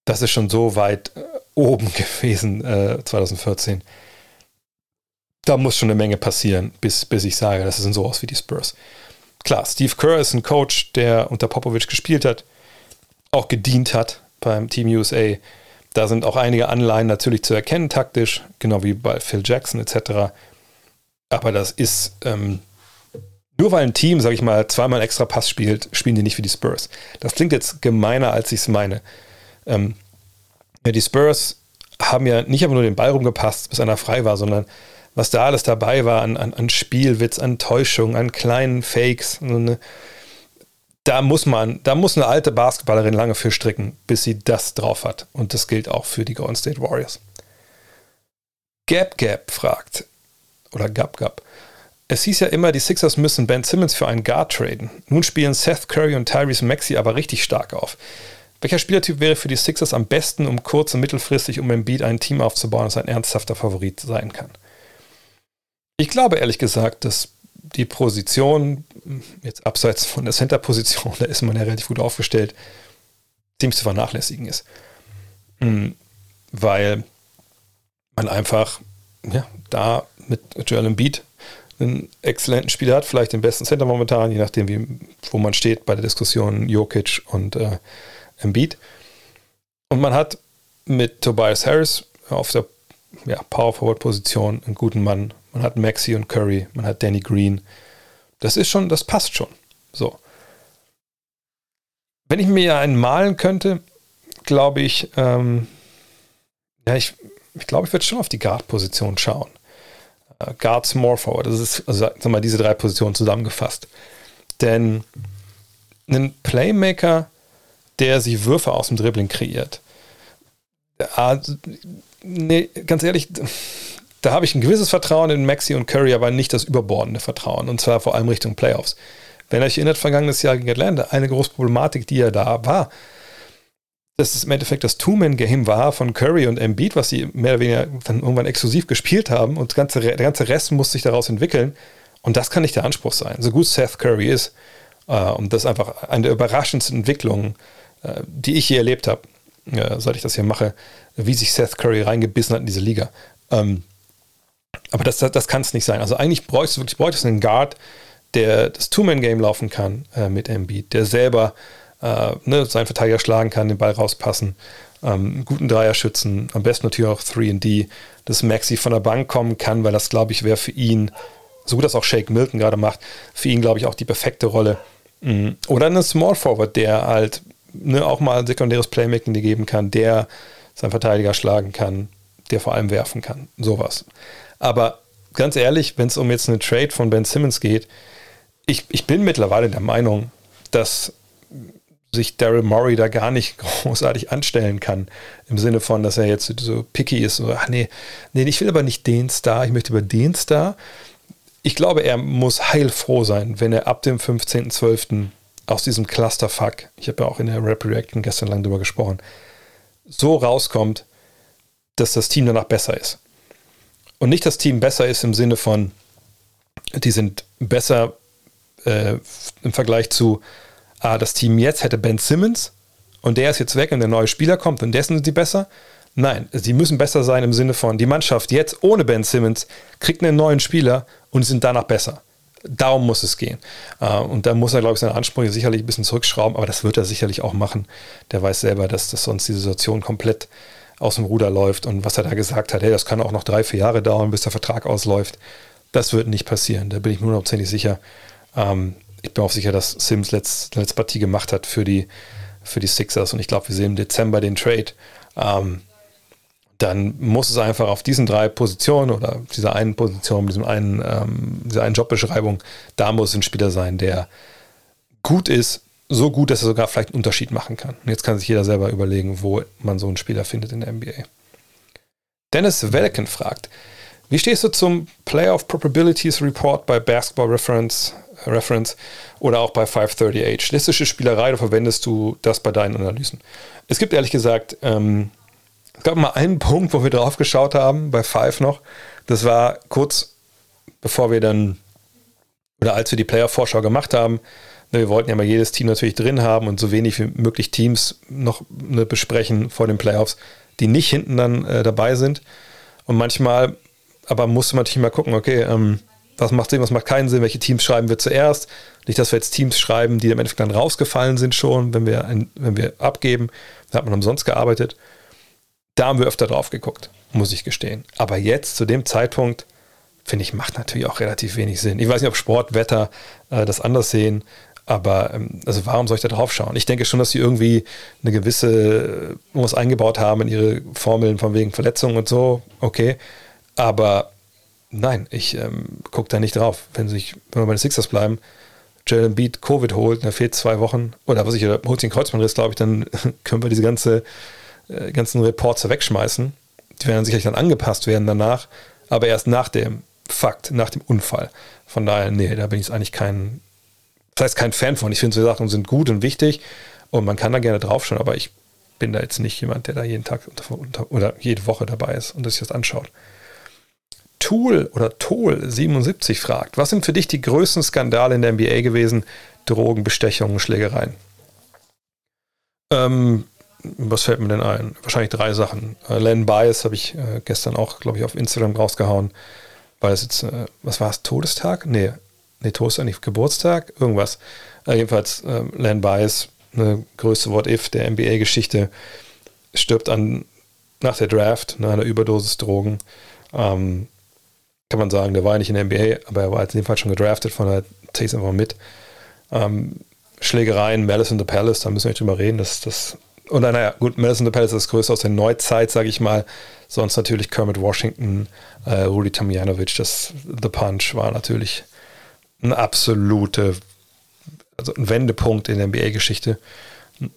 Das ist schon so weit äh, oben gewesen, äh, 2014. Da muss schon eine Menge passieren, bis, bis ich sage, das sind so aus wie die Spurs. Klar, Steve Kerr ist ein Coach, der unter Popovich gespielt hat, auch gedient hat beim Team USA. Da sind auch einige Anleihen natürlich zu erkennen, taktisch, genau wie bei Phil Jackson etc. Aber das ist, ähm, nur weil ein Team, sag ich mal, zweimal extra Pass spielt, spielen die nicht wie die Spurs. Das klingt jetzt gemeiner, als ich es meine. Ähm, ja, die Spurs haben ja nicht einfach nur den Ball rumgepasst, bis einer frei war, sondern was da alles dabei war an, an, an Spielwitz, an Täuschung, an kleinen Fakes. Eine, da muss man, da muss eine alte Basketballerin lange für stricken, bis sie das drauf hat. Und das gilt auch für die Golden State Warriors. Gap Gap fragt, oder Gab Gab. Es hieß ja immer, die Sixers müssen Ben Simmons für einen Guard traden. Nun spielen Seth Curry und Tyrese Maxey aber richtig stark auf. Welcher Spielertyp wäre für die Sixers am besten, um kurz- und mittelfristig um Embiid ein Team aufzubauen, das ein ernsthafter Favorit sein kann? Ich glaube ehrlich gesagt, dass die Position, jetzt abseits von der Center-Position, da ist man ja relativ gut aufgestellt, ziemlich zu vernachlässigen ist. Hm, weil man einfach ja, da mit Joel Embiid einen exzellenten Spieler hat, vielleicht den besten Center momentan, je nachdem, wie, wo man steht bei der Diskussion Jokic und äh, Embiid. Und man hat mit Tobias Harris auf der ja, Power Forward Position einen guten Mann. Man hat Maxi und Curry, man hat Danny Green. Das ist schon, das passt schon. So. Wenn ich mir einen malen könnte, glaube ich, ähm, ja, ich, ich glaube, ich würde schon auf die Guard-Position schauen. Uh, Guard, Small Forward, das ist, also sag mal, diese drei Positionen zusammengefasst. Denn ein Playmaker, der sich Würfe aus dem Dribbling kreiert, ah, nee, ganz ehrlich, da habe ich ein gewisses Vertrauen in Maxi und Curry, aber nicht das überbordende Vertrauen. Und zwar vor allem Richtung Playoffs. Wenn ihr euch erinnert, vergangenes Jahr gegen Atlanta, eine große Problematik, die ja da war, dass es im Endeffekt das Two-Man-Game war von Curry und Embiid, was sie mehr oder weniger dann irgendwann exklusiv gespielt haben und ganze, der ganze Rest muss sich daraus entwickeln. Und das kann nicht der Anspruch sein. So gut Seth Curry ist, äh, und das ist einfach eine der überraschendsten Entwicklungen, äh, die ich je erlebt habe, äh, seit ich das hier mache, wie sich Seth Curry reingebissen hat in diese Liga. Ähm, aber das, das, das kann es nicht sein. Also eigentlich bräuchtest du wirklich bräuchtest einen Guard, der das Two-Man-Game laufen kann mit Embiid, der selber äh, ne, seinen Verteidiger schlagen kann, den Ball rauspassen, ähm, guten Dreier schützen, am besten natürlich auch 3D, dass Maxi von der Bank kommen kann, weil das, glaube ich, wäre für ihn, so gut das auch Shake Milton gerade macht, für ihn, glaube ich, auch die perfekte Rolle. Mhm. Oder einen Small Forward, der halt ne, auch mal ein sekundäres Playmaking geben kann, der seinen Verteidiger schlagen kann, der vor allem werfen kann. Sowas. Aber ganz ehrlich, wenn es um jetzt eine Trade von Ben Simmons geht, ich, ich bin mittlerweile der Meinung, dass sich Daryl Morey da gar nicht großartig anstellen kann. Im Sinne von, dass er jetzt so picky ist. So, ach nee, nee, ich will aber nicht den Star, ich möchte über den Star. Ich glaube, er muss heilfroh sein, wenn er ab dem 15.12. aus diesem Clusterfuck, ich habe ja auch in der Rap Reaction gestern lang drüber gesprochen, so rauskommt, dass das Team danach besser ist. Und nicht das Team besser ist im Sinne von, die sind besser äh, im Vergleich zu, das Team jetzt hätte Ben Simmons und der ist jetzt weg und der neue Spieler kommt und dessen sind die besser. Nein, sie müssen besser sein im Sinne von, die Mannschaft jetzt ohne Ben Simmons kriegt einen neuen Spieler und sind danach besser. Darum muss es gehen. Äh, und da muss er, glaube ich, seine Ansprüche sicherlich ein bisschen zurückschrauben, aber das wird er sicherlich auch machen. Der weiß selber, dass das sonst die Situation komplett aus dem Ruder läuft und was er da gesagt hat, hey, das kann auch noch drei, vier Jahre dauern, bis der Vertrag ausläuft. Das wird nicht passieren, da bin ich mir hundertprozentig sicher. Ähm, ich bin auch sicher, dass Sims letzte, letzte Partie gemacht hat für die, für die Sixers und ich glaube, wir sehen im Dezember den Trade. Ähm, dann muss es einfach auf diesen drei Positionen oder dieser einen Position, diesem einen, ähm, dieser einen Jobbeschreibung, da muss ein Spieler sein, der gut ist, so gut, dass er sogar vielleicht einen Unterschied machen kann. Und jetzt kann sich jeder selber überlegen, wo man so einen Spieler findet in der NBA. Dennis Welken fragt, wie stehst du zum Playoff Probabilities Report bei Basketball Reference Reference oder auch bei 538. Statistische Spielerei, oder verwendest du das bei deinen Analysen? Es gibt ehrlich gesagt, ähm, es gab mal einen Punkt, wo wir drauf geschaut haben, bei Five noch. Das war kurz bevor wir dann, oder als wir die Player-Vorschau gemacht haben. Ne, wir wollten ja mal jedes Team natürlich drin haben und so wenig wie möglich Teams noch ne, besprechen vor den Playoffs, die nicht hinten dann äh, dabei sind. Und manchmal, aber musste man natürlich mal gucken, okay, ähm, was macht Sinn, was macht keinen Sinn, welche Teams schreiben wir zuerst. Nicht, dass wir jetzt Teams schreiben, die im Endeffekt dann rausgefallen sind schon, wenn wir, ein, wenn wir abgeben. Da hat man umsonst gearbeitet. Da haben wir öfter drauf geguckt, muss ich gestehen. Aber jetzt, zu dem Zeitpunkt, finde ich, macht natürlich auch relativ wenig Sinn. Ich weiß nicht, ob Sport, Wetter äh, das anders sehen, aber ähm, also warum soll ich da drauf schauen? Ich denke schon, dass sie irgendwie eine gewisse was eingebaut haben in ihre Formeln von wegen Verletzungen und so, okay. Aber Nein, ich ähm, gucke da nicht drauf. Wenn, sich, wenn wir bei den Sixers bleiben, Jalen Beat Covid holt, er fehlt zwei Wochen, oder was ich, oder holt sich einen Kreuzbandriss, glaube ich, dann können wir diese ganze, äh, ganzen Reports wegschmeißen. Die werden sicherlich dann angepasst werden danach, aber erst nach dem Fakt, nach dem Unfall. Von daher, nee, da bin ich eigentlich kein, das heißt kein Fan von. Ich finde, so Sachen sind gut und wichtig und man kann da gerne draufschauen, aber ich bin da jetzt nicht jemand, der da jeden Tag unter, unter, oder jede Woche dabei ist und sich das anschaut. Tool oder Tool 77 fragt, was sind für dich die größten Skandale in der NBA gewesen? Drogen, Bestechungen, Schlägereien. Ähm, was fällt mir denn ein? Wahrscheinlich drei Sachen. Äh, Len Bias habe ich äh, gestern auch, glaube ich, auf Instagram rausgehauen. war das jetzt, äh, was war es, Todestag? Nee, nee, Todestag nicht, Geburtstag, irgendwas. Äh, jedenfalls, äh, Len Bias, eine größte What-If der NBA-Geschichte, stirbt an, nach der Draft, nach einer Überdosis Drogen. Ähm, kann man sagen, der war ja nicht in der NBA, aber er war jetzt in dem Fall schon gedraftet, von der Taste einfach mit. Ähm, Schlägereien, Malice in the Palace, da müssen wir nicht drüber reden. Das, das, und naja, gut, Malice in the Palace ist das größte aus der Neuzeit, sage ich mal. Sonst natürlich Kermit Washington, äh, Rudi Tomjanovic, das The Punch war natürlich ein absolute, also ein Wendepunkt in der NBA-Geschichte.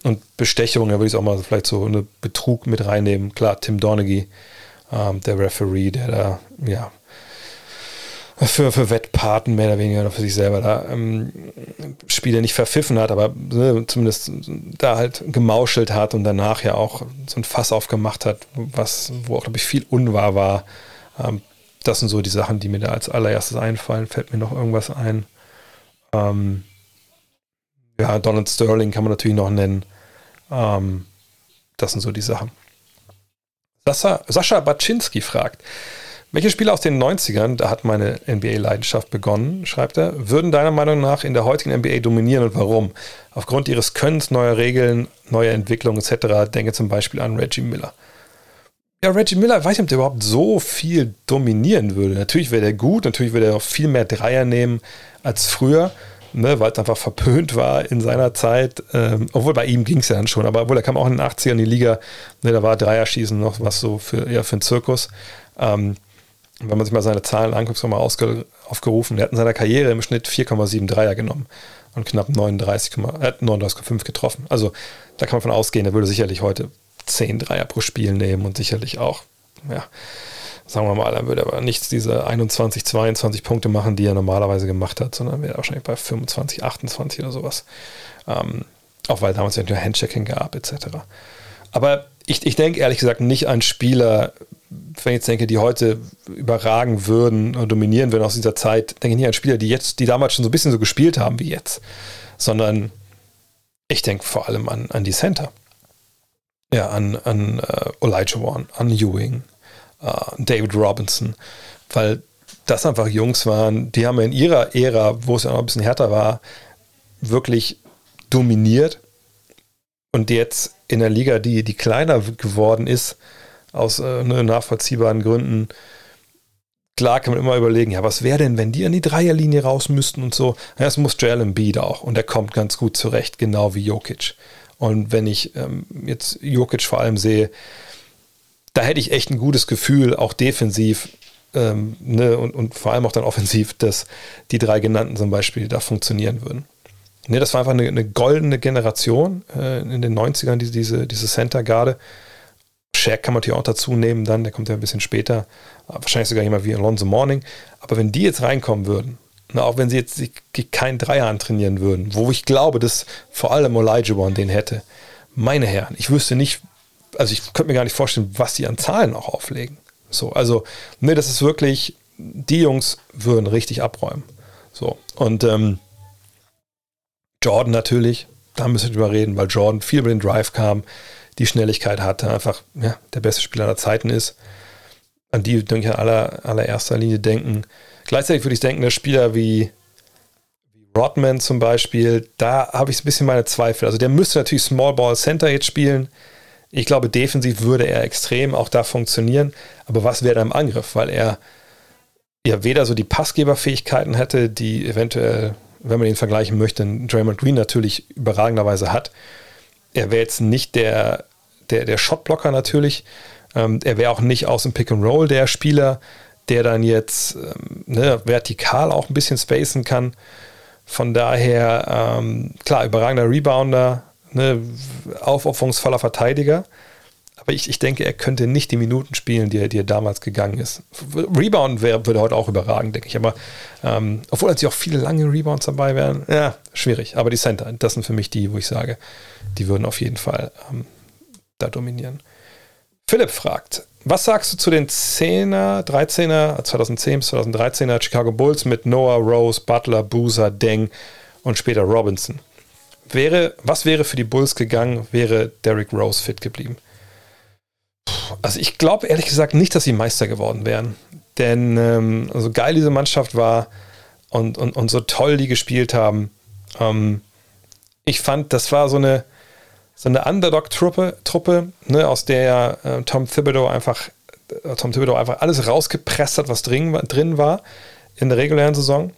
Und Bestechung, da würde ich auch mal vielleicht so eine Betrug mit reinnehmen. Klar, Tim Donaghy, ähm, der Referee, der da, ja, für, für Wettpaten mehr oder weniger für sich selber da ähm, Spiele nicht verpfiffen hat, aber ne, zumindest da halt gemauschelt hat und danach ja auch so ein Fass aufgemacht hat, was, wo auch, glaube ich, viel unwahr war. Ähm, das sind so die Sachen, die mir da als allererstes einfallen. Fällt mir noch irgendwas ein? Ähm, ja, Donald Sterling kann man natürlich noch nennen. Ähm, das sind so die Sachen. Sascha, Sascha Baczynski fragt, welche Spiele aus den 90ern, da hat meine NBA-Leidenschaft begonnen, schreibt er, würden deiner Meinung nach in der heutigen NBA dominieren und warum? Aufgrund ihres Könnens, neuer Regeln, neuer Entwicklungen etc. Denke zum Beispiel an Reggie Miller. Ja, Reggie Miller, weiß nicht, ob der überhaupt so viel dominieren würde. Natürlich wäre der gut, natürlich würde er auch viel mehr Dreier nehmen als früher, ne, weil es einfach verpönt war in seiner Zeit. Ähm, obwohl bei ihm ging es ja dann schon, aber obwohl er kam auch in den 80ern in die Liga, ne, da war Dreierschießen noch was so für, eher für einen Zirkus. Ähm, wenn man sich mal seine Zahlen anguckt, so mal aufgerufen, er hat in seiner Karriere im Schnitt 4,7 Dreier genommen und knapp 39,5 äh, 39, getroffen. Also da kann man von ausgehen, er würde sicherlich heute 10 Dreier pro Spiel nehmen und sicherlich auch, ja, sagen wir mal, er würde aber nichts diese 21, 22 Punkte machen, die er normalerweise gemacht hat, sondern wäre wahrscheinlich bei 25, 28 oder sowas. Ähm, auch weil damals ja nur Handchecking gab, etc. Aber ich, ich denke ehrlich gesagt nicht an Spieler, wenn ich jetzt denke, die heute überragen würden oder dominieren würden aus dieser Zeit, denke ich nicht an Spieler, die jetzt, die damals schon so ein bisschen so gespielt haben wie jetzt, sondern ich denke vor allem an, an die Center. Ja, an, an uh, Elijah Warren, an Ewing, uh, David Robinson, weil das einfach Jungs waren, die haben in ihrer Ära, wo es ja noch ein bisschen härter war, wirklich dominiert und jetzt in der Liga, die, die kleiner geworden ist, aus äh, ne, nachvollziehbaren Gründen. Klar kann man immer überlegen, ja, was wäre denn, wenn die an die Dreierlinie raus müssten und so. Das muss Joel Embiid auch und der kommt ganz gut zurecht, genau wie Jokic. Und wenn ich ähm, jetzt Jokic vor allem sehe, da hätte ich echt ein gutes Gefühl, auch defensiv ähm, ne, und, und vor allem auch dann offensiv, dass die drei genannten zum Beispiel da funktionieren würden. Ne, das war einfach eine, eine goldene Generation äh, in den 90ern, diese, diese, diese Center-Garde. Shaq kann man natürlich auch dazu nehmen, dann, der kommt ja ein bisschen später. Wahrscheinlich sogar jemand wie Alonso Morning. Aber wenn die jetzt reinkommen würden, na, auch wenn sie jetzt keinen Dreier antrainieren würden, wo ich glaube, dass vor allem Elijah One den hätte, meine Herren, ich wüsste nicht, also ich könnte mir gar nicht vorstellen, was die an Zahlen auch auflegen. So, also, ne, das ist wirklich, die Jungs würden richtig abräumen. So, und ähm, Jordan natürlich, da müssen wir drüber reden, weil Jordan viel über den Drive kam, die Schnelligkeit hatte, einfach ja, der beste Spieler aller Zeiten ist. An die denke ich in aller, allererster Linie denken. Gleichzeitig würde ich denken, dass Spieler wie, Rodman zum Beispiel, da habe ich ein bisschen meine Zweifel. Also der müsste natürlich Small Ball Center jetzt spielen. Ich glaube, defensiv würde er extrem auch da funktionieren. Aber was wäre da im Angriff? Weil er ja weder so die Passgeberfähigkeiten hätte, die eventuell wenn man ihn vergleichen möchte, Draymond Green natürlich überragenderweise hat. Er wäre jetzt nicht der, der, der Shotblocker natürlich. Ähm, er wäre auch nicht aus dem Pick and Roll der Spieler, der dann jetzt ähm, ne, vertikal auch ein bisschen spacen kann. Von daher, ähm, klar, überragender Rebounder, ne, aufopferungsvoller Verteidiger. Aber ich, ich denke, er könnte nicht die Minuten spielen, die er, die er damals gegangen ist. Rebound wär, würde heute auch überragen, denke ich. Aber ähm, obwohl natürlich auch viele lange Rebounds dabei wären, ja, schwierig. Aber die Center, das sind für mich die, wo ich sage, die würden auf jeden Fall ähm, da dominieren. Philipp fragt, was sagst du zu den 10er, 13er, 2010 bis 2013er Chicago Bulls mit Noah, Rose, Butler, Boozer, Deng und später Robinson? Wäre, was wäre für die Bulls gegangen, wäre Derrick Rose fit geblieben? Also ich glaube ehrlich gesagt nicht, dass sie Meister geworden wären. Denn ähm, so geil diese Mannschaft war und, und, und so toll die gespielt haben. Ähm, ich fand, das war so eine, so eine Underdog-Truppe, Truppe, ne, aus der äh, Tom Thibodeau einfach, äh, Tom Thibodeau einfach alles rausgepresst hat, was drin, drin war in der regulären Saison.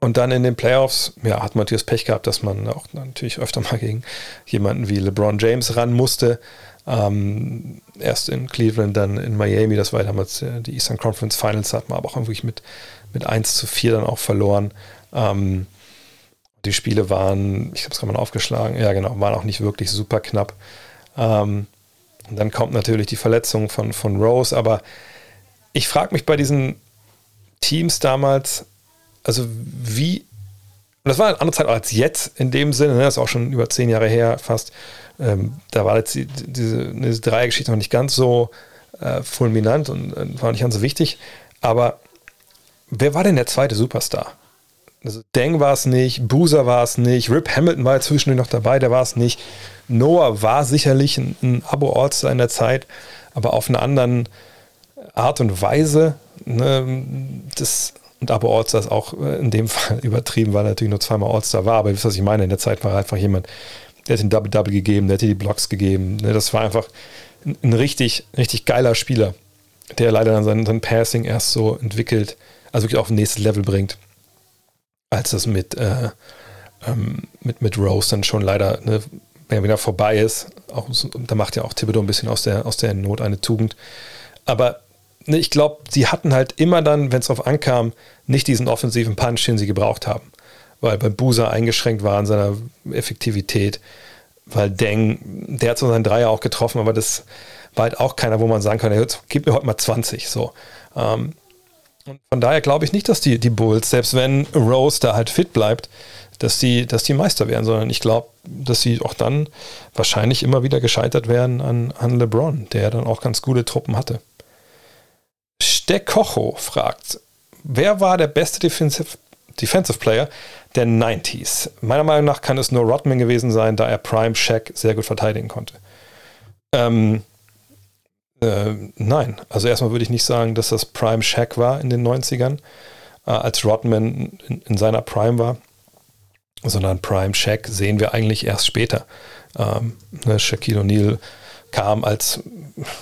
Und dann in den Playoffs, ja, hat man natürlich Pech gehabt, dass man auch natürlich öfter mal gegen jemanden wie LeBron James ran musste. Ähm, erst in Cleveland, dann in Miami, das war damals äh, die Eastern Conference Finals, hat man aber auch wirklich mit, mit 1 zu 4 dann auch verloren. Ähm, die Spiele waren, ich habe es gerade mal aufgeschlagen, ja genau, waren auch nicht wirklich super knapp. Ähm, und dann kommt natürlich die Verletzung von, von Rose, aber ich frage mich bei diesen Teams damals, also wie, und das war eine andere Zeit als jetzt in dem Sinne, ne, das ist auch schon über zehn Jahre her fast, ähm, da war jetzt die, diese, diese Dreiergeschichte noch nicht ganz so äh, fulminant und äh, war nicht ganz so wichtig, aber wer war denn der zweite Superstar? Also Deng war es nicht, Boozer war es nicht, Rip Hamilton war zwischendurch noch dabei, der war es nicht. Noah war sicherlich ein, ein Abo-Ortster in der Zeit, aber auf eine anderen Art und Weise. Ne, das, und Abo-Ortster ist auch äh, in dem Fall übertrieben, weil er natürlich nur zweimal Ortster war, aber ihr wisst, was ich meine. In der Zeit war er einfach jemand, der hat den Double-Double gegeben, der hat die Blocks gegeben. Ne, das war einfach ein, richtig, richtig geiler Spieler, der leider dann sein, sein Passing erst so entwickelt, also wirklich auf ein nächstes Level bringt als das mit, äh, ähm, mit, mit Rose dann schon leider ne, wieder vorbei ist. Auch, da macht ja auch Thibodeau ein bisschen aus der, aus der Not eine Tugend. Aber ich glaube, sie hatten halt immer dann, wenn es darauf ankam, nicht diesen offensiven Punch, den sie gebraucht haben. Weil bei Busa eingeschränkt war in seiner Effektivität. Weil Deng, der hat so seinen Dreier auch getroffen, aber das war halt auch keiner, wo man sagen kann, jetzt gib mir heute mal 20. So. Ähm, und von daher glaube ich nicht, dass die, die Bulls, selbst wenn Rose da halt fit bleibt, dass die, dass die Meister werden, sondern ich glaube, dass sie auch dann wahrscheinlich immer wieder gescheitert werden an, an LeBron, der dann auch ganz gute Truppen hatte. Steckocho fragt, wer war der beste Defensive, Defensive Player der 90s? Meiner Meinung nach kann es nur Rodman gewesen sein, da er Prime Shaq sehr gut verteidigen konnte. Ähm, äh, nein, also erstmal würde ich nicht sagen, dass das Prime Shaq war in den 90ern, äh, als Rodman in, in, seiner Prime war, sondern Prime Shaq sehen wir eigentlich erst später. Ähm, ne, Shaquille O'Neal kam als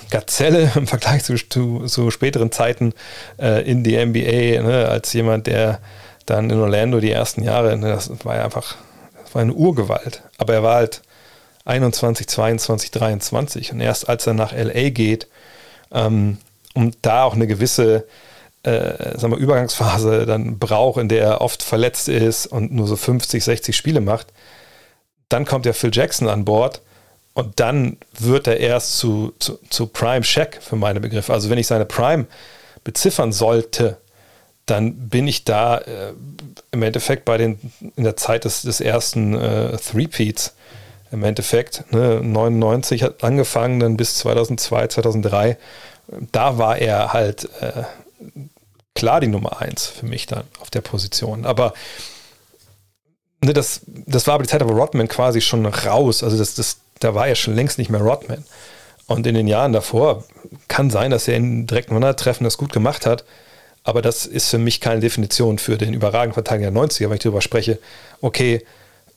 Gazelle im Vergleich zu, zu, zu späteren Zeiten äh, in die NBA, ne, als jemand, der dann in Orlando die ersten Jahre, ne, das war ja einfach, das war eine Urgewalt. Aber er war halt 21, 22, 23 und erst als er nach LA geht, ähm, und da auch eine gewisse äh, sagen wir, Übergangsphase dann braucht, in der er oft verletzt ist und nur so 50, 60 Spiele macht, dann kommt ja Phil Jackson an Bord und dann wird er erst zu, zu, zu Prime Shaq für meine Begriffe. Also wenn ich seine Prime beziffern sollte, dann bin ich da äh, im Endeffekt bei den in der Zeit des, des ersten äh, Three-Peats im Endeffekt. Ne, 99 hat angefangen, dann bis 2002, 2003. Da war er halt äh, klar die Nummer eins für mich dann auf der Position. Aber ne, das, das war aber die Zeit, wo Rodman quasi schon raus, also das, das, da war er schon längst nicht mehr Rodman. Und in den Jahren davor kann sein, dass er in direkten 100-Treffen das gut gemacht hat, aber das ist für mich keine Definition für den überragenden Verteidiger der 90er, wenn ich darüber spreche, okay,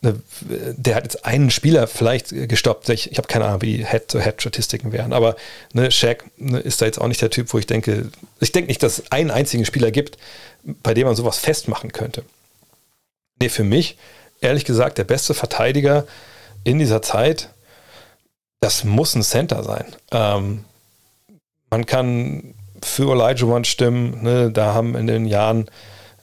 Ne, der hat jetzt einen Spieler vielleicht gestoppt. Ich, ich habe keine Ahnung, wie die Head-to-Head-Statistiken wären, aber ne, Shaq ne, ist da jetzt auch nicht der Typ, wo ich denke, ich denke nicht, dass es einen einzigen Spieler gibt, bei dem man sowas festmachen könnte. Nee, für mich, ehrlich gesagt, der beste Verteidiger in dieser Zeit, das muss ein Center sein. Ähm, man kann für Elijah One stimmen, ne, da haben in den Jahren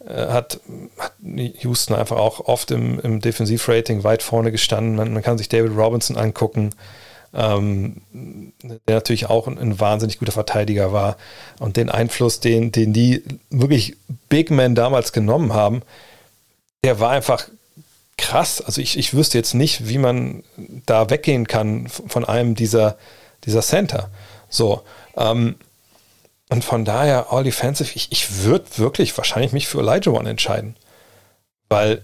äh, hat, hat Houston einfach auch oft im, im Defensivrating weit vorne gestanden. Man, man, kann sich David Robinson angucken, ähm, der natürlich auch ein, ein, wahnsinnig guter Verteidiger war. Und den Einfluss, den, den die wirklich Big Men damals genommen haben, der war einfach krass. Also ich, ich wüsste jetzt nicht, wie man da weggehen kann von einem dieser, dieser Center. So. Ähm, und von daher, all defensive, ich, ich würde wirklich wahrscheinlich mich für Elijah One entscheiden. Weil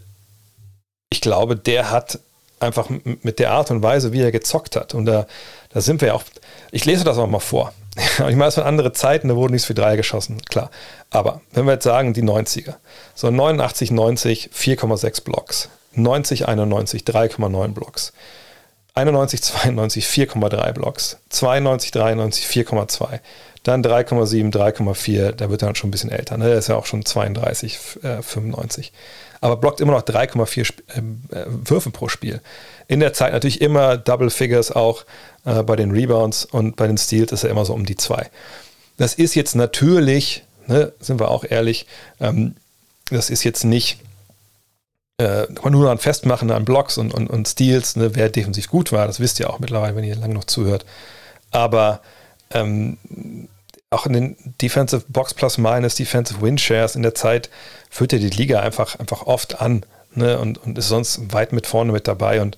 ich glaube, der hat einfach mit der Art und Weise, wie er gezockt hat, und da, da sind wir ja auch, ich lese das auch mal vor. ich meine, es waren andere Zeiten, da wurden nicht so viel Dreier geschossen, klar. Aber wenn wir jetzt sagen, die 90er, so 89, 90, 4,6 Blocks, 90, 91, 3,9 Blocks, 91, 92, 4,3 Blocks, 92, 93, 4,2, dann 3,7, 3,4, da wird er dann schon ein bisschen älter, ne? der ist ja auch schon 32, äh, 95. Aber blockt immer noch 3,4 äh, äh, Würfe pro Spiel. In der Zeit natürlich immer Double Figures auch äh, bei den Rebounds und bei den Steals ist er immer so um die 2. Das ist jetzt natürlich, ne, sind wir auch ehrlich, ähm, das ist jetzt nicht äh, kann nur an Festmachen an Blocks und, und, und Steals, ne, wer defensiv gut war, das wisst ihr auch mittlerweile, wenn ihr lange noch zuhört. Aber ähm, auch in den Defensive Box Plus Minus, Defensive Win Shares in der Zeit führt er die Liga einfach, einfach oft an ne, und, und ist sonst weit mit vorne mit dabei. Und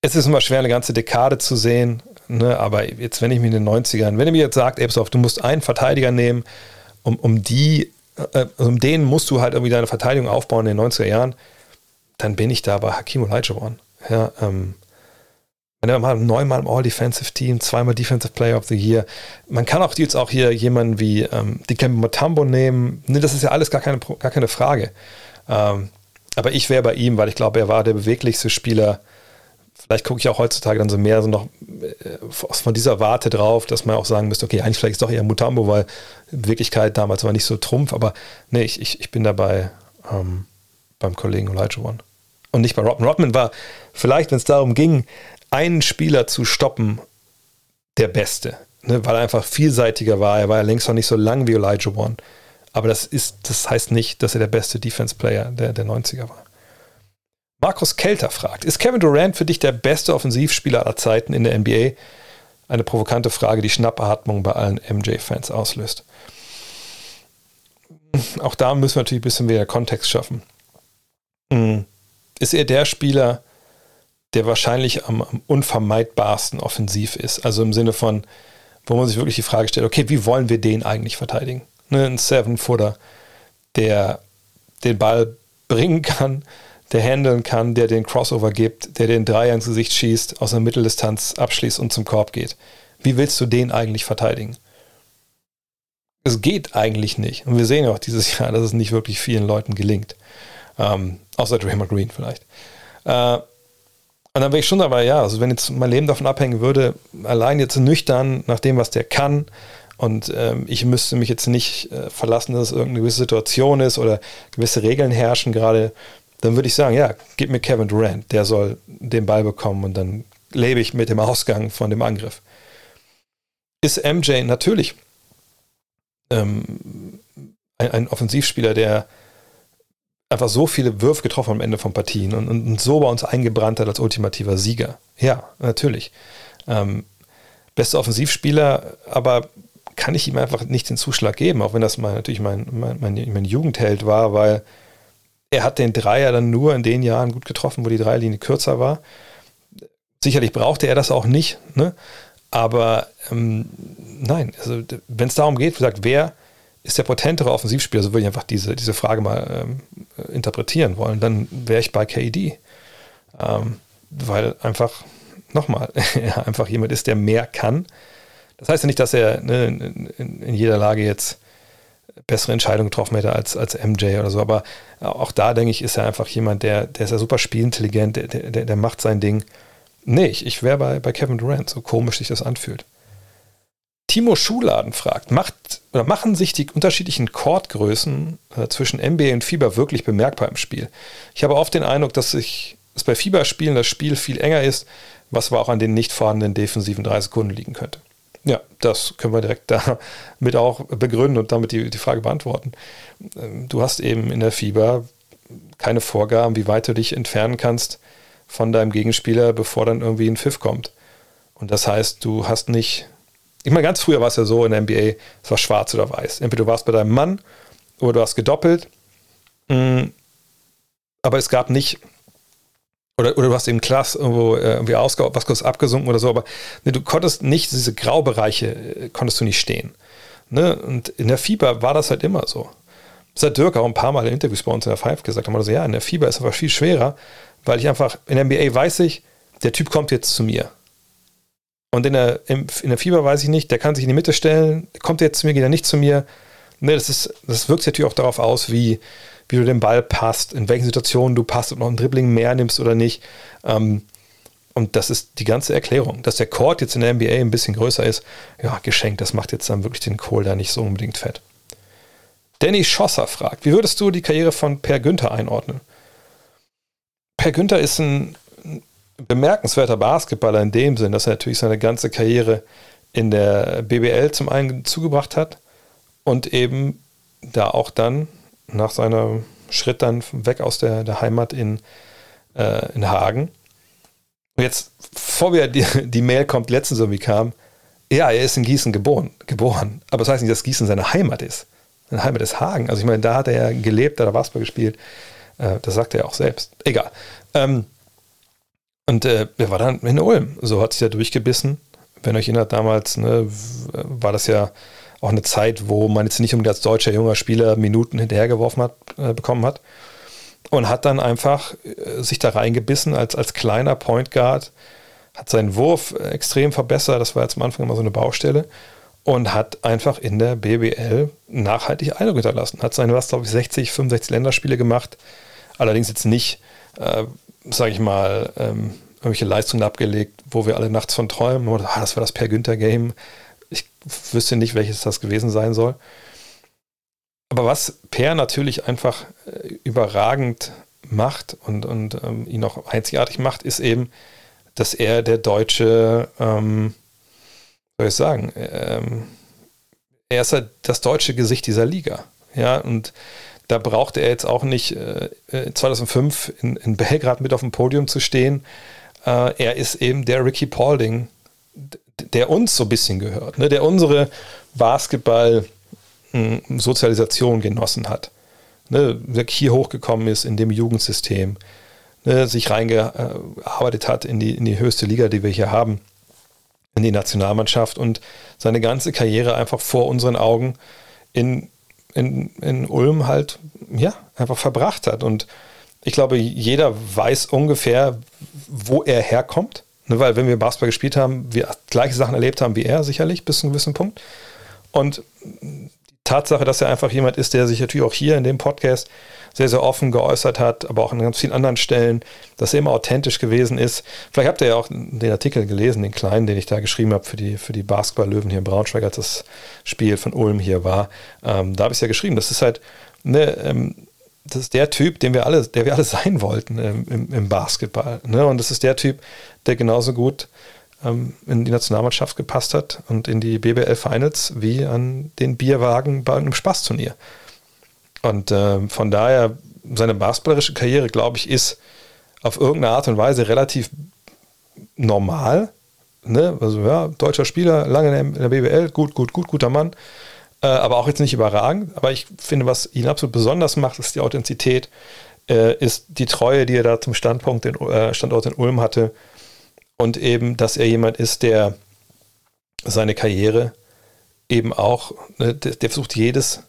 es ist immer schwer, eine ganze Dekade zu sehen, ne, aber jetzt, wenn ich mir in den 90ern, wenn ihr mir jetzt sagt, Ebsoff, du musst einen Verteidiger nehmen, um, um die äh, um den musst du halt irgendwie deine Verteidigung aufbauen in den 90er Jahren, dann bin ich da bei Hakim Olajuwon. Ja, ähm, wenn er mal neunmal im All-Defensive Team, zweimal Defensive Player of the Year. Man kann auch jetzt auch hier jemanden wie ähm, Dikembe Mutombo nehmen. Ne, das ist ja alles gar keine, gar keine Frage. Ähm, aber ich wäre bei ihm, weil ich glaube, er war der beweglichste Spieler vielleicht gucke ich auch heutzutage dann so mehr so noch äh, von dieser Warte drauf, dass man auch sagen müsste, okay, eigentlich vielleicht ist doch eher Mutambo, weil Wirklichkeit damals war nicht so Trumpf, aber nee, ich, ich, ich bin dabei ähm, beim Kollegen Elijah One. Und nicht bei Rodman. Rodman war vielleicht, wenn es darum ging, einen Spieler zu stoppen, der Beste, ne, weil er einfach vielseitiger war. Er war ja längst noch nicht so lang wie Elijah One. Aber das, ist, das heißt nicht, dass er der beste Defense-Player der, der 90er war. Markus Kelter fragt, ist Kevin Durant für dich der beste Offensivspieler aller Zeiten in der NBA? Eine provokante Frage, die Schnappatmung bei allen MJ-Fans auslöst. Auch da müssen wir natürlich ein bisschen wieder Kontext schaffen. Hm. Ist er der Spieler, der wahrscheinlich am, am unvermeidbarsten offensiv ist? Also im Sinne von, wo man sich wirklich die Frage stellt, okay, wie wollen wir den eigentlich verteidigen? Ne, ein Seven-Footer, der den Ball bringen kann, der handeln kann, der den Crossover gibt, der den Dreier ins Gesicht schießt, aus der Mitteldistanz abschließt und zum Korb geht. Wie willst du den eigentlich verteidigen? Es geht eigentlich nicht. Und wir sehen auch dieses Jahr, dass es nicht wirklich vielen Leuten gelingt. Ähm, außer Draymond Green vielleicht. Äh, und dann wäre ich schon dabei, ja, also wenn jetzt mein Leben davon abhängen würde, allein jetzt nüchtern nach dem, was der kann, und ähm, ich müsste mich jetzt nicht äh, verlassen, dass es irgendeine gewisse Situation ist oder gewisse Regeln herrschen, gerade dann würde ich sagen, ja, gib mir Kevin Durant, der soll den Ball bekommen und dann lebe ich mit dem Ausgang von dem Angriff. Ist MJ natürlich ähm, ein, ein, Offensivspieler, der einfach so viele Würfe getroffen am Ende von Partien und, und, und so bei uns eingebrannt hat als ultimativer Sieger. Ja, natürlich. Ähm, bester Offensivspieler, aber kann ich ihm einfach nicht den Zuschlag geben, auch wenn das mal natürlich mein, mein, mein, mein Jugendheld war, weil er hat den Dreier dann nur in den Jahren gut getroffen, wo die Dreierlinie kürzer war. Sicherlich brauchte er das auch nicht, ne? aber ähm, nein, also wenn es darum geht, gesagt, wer ist der potentere Offensivspieler, so würde ich einfach diese, diese Frage mal ähm, interpretieren wollen, dann wäre ich bei KD. Ähm, weil einfach, nochmal, er einfach jemand ist, der mehr kann. Das heißt ja nicht, dass er ne, in, in jeder Lage jetzt bessere Entscheidungen getroffen hätte als, als MJ oder so. Aber auch da, denke ich, ist er einfach jemand, der, der ist ja super spielintelligent, der, der, der macht sein Ding. Nee, ich, ich wäre bei, bei Kevin Durant, so komisch sich das anfühlt. Timo Schuladen fragt, macht, oder machen sich die unterschiedlichen Chordgrößen äh, zwischen NBA und Fieber wirklich bemerkbar im Spiel? Ich habe oft den Eindruck, dass sich dass bei Fieberspielen das Spiel viel enger ist, was aber auch an den nicht vorhandenen defensiven drei Sekunden liegen könnte. Ja, das können wir direkt damit auch begründen und damit die, die Frage beantworten. Ähm, du hast eben in der Fieber keine Vorgaben, wie weit du dich entfernen kannst von deinem Gegenspieler, bevor dann irgendwie ein Pfiff kommt. Und das heißt, du hast nicht, ich meine, ganz früher war es ja so in der NBA, es war schwarz oder weiß. Entweder du warst bei deinem Mann oder du hast gedoppelt, mm, aber es gab nicht oder, oder du hast eben Klass irgendwo äh, irgendwie ausge was kurz abgesunken oder so, aber ne, du konntest nicht, diese Graubereiche äh, konntest du nicht stehen. Ne? Und in der Fieber war das halt immer so. Das hat Dirk auch ein paar Mal in Interviews bei uns in der Five gesagt, haben wir so, ja, in der Fieber ist aber viel schwerer, weil ich einfach, in der NBA weiß ich, der Typ kommt jetzt zu mir. Und in der, in der Fieber weiß ich nicht, der kann sich in die Mitte stellen, kommt jetzt zu mir, geht er nicht zu mir. Ne, das, ist, das wirkt sich natürlich auch darauf aus, wie, wie du den Ball passt, in welchen Situationen du passt, ob noch ein Dribbling mehr nimmst oder nicht. Ähm, und das ist die ganze Erklärung. Dass der Court jetzt in der NBA ein bisschen größer ist, ja, geschenkt, das macht jetzt dann wirklich den Kohl da nicht so unbedingt fett. Danny Schosser fragt, wie würdest du die Karriere von Per Günther einordnen? Per Günther ist ein bemerkenswerter Basketballer in dem Sinn, dass er natürlich seine ganze Karriere in der BBL zum einen zugebracht hat und eben da auch dann nach seinem Schritt dann weg aus der, der Heimat in, äh, in Hagen. Und jetzt, bevor wir die, die Mail kommt, letztens irgendwie kam, ja, er ist in Gießen geboren, geboren. Aber das heißt nicht, dass Gießen seine Heimat ist. Seine Heimat ist Hagen. Also ich meine, da hat er ja gelebt, da hat er Basketball gespielt. Äh, das sagt er ja auch selbst. Egal. Ähm, und äh, er war dann in Ulm. So hat sich ja durchgebissen. Wenn euch erinnert, damals ne, war das ja auch eine Zeit, wo man jetzt nicht unbedingt als deutscher junger Spieler Minuten hinterhergeworfen hat, äh, bekommen hat. Und hat dann einfach äh, sich da reingebissen als, als kleiner Point Guard, hat seinen Wurf extrem verbessert, das war jetzt am Anfang immer so eine Baustelle, und hat einfach in der BBL nachhaltig Eindruck hinterlassen. Hat seine, was glaube ich, 60, 65 Länderspiele gemacht, allerdings jetzt nicht, äh, sage ich mal, ähm, irgendwelche Leistungen abgelegt, wo wir alle nachts von träumen, oder ah, das war das Per Günther Game, ich wüsste nicht, welches das gewesen sein soll. Aber was Per natürlich einfach äh, überragend macht und, und ähm, ihn auch einzigartig macht, ist eben, dass er der deutsche, ähm, soll ich sagen, ähm, er ist halt das deutsche Gesicht dieser Liga. Ja, und da brauchte er jetzt auch nicht äh, 2005 äh, in, in Belgrad mit auf dem Podium zu stehen. Äh, er ist eben der Ricky Paulding der uns so ein bisschen gehört, ne, der unsere Basketball-Sozialisation hm, genossen hat, ne, der hier hochgekommen ist in dem Jugendsystem, ne, sich reingearbeitet hat in die, in die höchste Liga, die wir hier haben, in die Nationalmannschaft und seine ganze Karriere einfach vor unseren Augen in, in, in Ulm halt, ja, einfach verbracht hat. Und ich glaube, jeder weiß ungefähr, wo er herkommt Ne, weil wenn wir Basketball gespielt haben, wir gleiche Sachen erlebt haben wie er, sicherlich, bis zu einem gewissen Punkt. Und die Tatsache, dass er einfach jemand ist, der sich natürlich auch hier in dem Podcast sehr, sehr offen geäußert hat, aber auch an ganz vielen anderen Stellen, dass er immer authentisch gewesen ist. Vielleicht habt ihr ja auch den Artikel gelesen, den kleinen, den ich da geschrieben habe für die, für die Basketball-Löwen hier in Braunschweig, als das Spiel von Ulm hier war. Ähm, da habe ich es ja geschrieben. Das ist halt, ne, ähm, das ist der Typ, den wir alle, der wir alle sein wollten im, im, Basketball. Ne? Und das ist der Typ, der genauso gut ähm, in die Nationalmannschaft gepasst hat und in die BBL Finals wie an den Bierwagen bei einem Spaßturnier. Und äh, von daher, seine basketballerische Karriere, glaube ich, ist auf irgendeine Art und Weise relativ normal. Ne? Also ja, deutscher Spieler, lange in der BBL, gut, gut, gut, guter Mann. Äh, aber auch jetzt nicht überragend. Aber ich finde, was ihn absolut besonders macht, ist die Authentizität, äh, ist die Treue, die er da zum Standpunkt in, äh, Standort in Ulm hatte. Und eben, dass er jemand ist, der seine Karriere eben auch, ne, der, der, versucht jedes,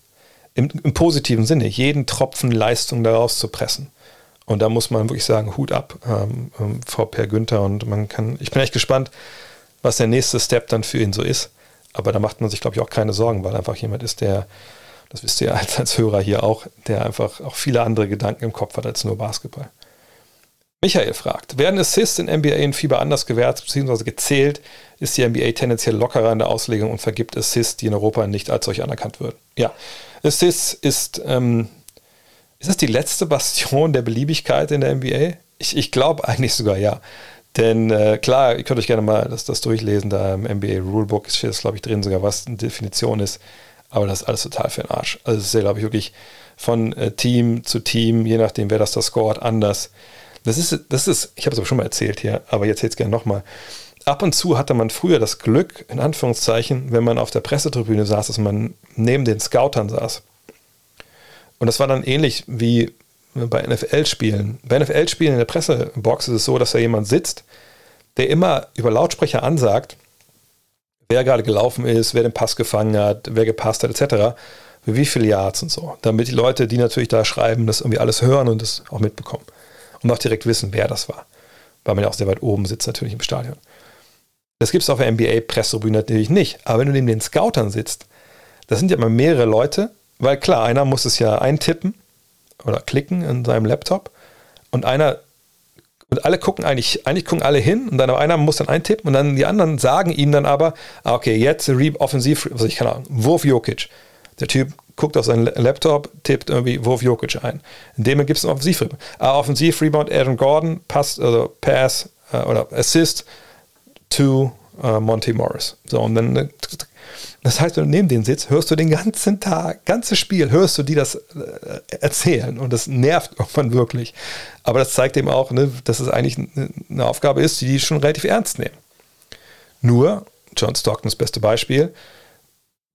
im, im, positiven Sinne, jeden Tropfen Leistung daraus zu pressen. Und da muss man wirklich sagen, Hut ab ähm, ähm, vor Per Günther. Und man kann, ich bin echt gespannt, was der nächste Step dann für ihn so ist. Aber da macht man sich, glaube ich, auch keine Sorgen, weil einfach jemand ist, der, das wisst ihr als, als Hörer hier auch, der einfach auch viele andere Gedanken im Kopf hat als nur Basketball. Michael fragt, werden Assists in NBA in Fieber anders gewertet bzw. gezählt? Ist die NBA tendenziell lockerer in der Auslegung und vergibt Assists, die in Europa nicht als solch anerkannt würden? Ja, Assists ist, ähm, ist das die letzte Bastion der Beliebigkeit in der NBA? Ich, ich glaube eigentlich sogar ja. Denn äh, klar, ihr könnt euch gerne mal das, das durchlesen, da im NBA Rulebook steht das, glaube ich, drin sogar, was eine Definition ist. Aber das ist alles total für den Arsch. Also es ist ja, glaube ich, wirklich von äh, Team zu Team, je nachdem, wer das da scoret, anders. Das ist, das ist, ich habe es aber schon mal erzählt hier, aber jetzt jetzt gerne nochmal. Ab und zu hatte man früher das Glück, in Anführungszeichen, wenn man auf der Pressetribüne saß, dass man neben den Scoutern saß. Und das war dann ähnlich wie bei NFL-Spielen. Bei NFL-Spielen in der Pressebox ist es so, dass da jemand sitzt, der immer über Lautsprecher ansagt, wer gerade gelaufen ist, wer den Pass gefangen hat, wer gepasst hat, etc. Wie viele Yards und so. Damit die Leute, die natürlich da schreiben, das irgendwie alles hören und das auch mitbekommen. Und auch direkt wissen, wer das war. Weil man ja auch sehr weit oben sitzt, natürlich im Stadion. Das gibt es auf der NBA-Pressetribüne natürlich nicht. Aber wenn du neben den Scoutern sitzt, das sind ja immer mehrere Leute, weil klar, einer muss es ja eintippen oder klicken in seinem Laptop und einer und alle gucken eigentlich, eigentlich gucken alle hin und dann einer muss dann eintippen und dann die anderen sagen ihm dann aber, ah, okay, jetzt offensiv, also ich keine Ahnung, Wurf Jokic. Der Typ guckt auf seinen Laptop, tippt irgendwie Wurf Jokic ein. In dem gibt es einen Offensiv-Rebound. Ah, Offensiv-Rebound, Aaron Gordon, passt, also Pass äh, oder Assist to äh, Monty Morris. So, und dann, äh, das heißt, wenn du neben denen sitzt, hörst du den ganzen Tag, ganzes Spiel, hörst du die das äh, erzählen und das nervt irgendwann wirklich. Aber das zeigt eben auch, ne, dass es eigentlich eine Aufgabe ist, die die schon relativ ernst nehmen. Nur, John Stockton das beste Beispiel,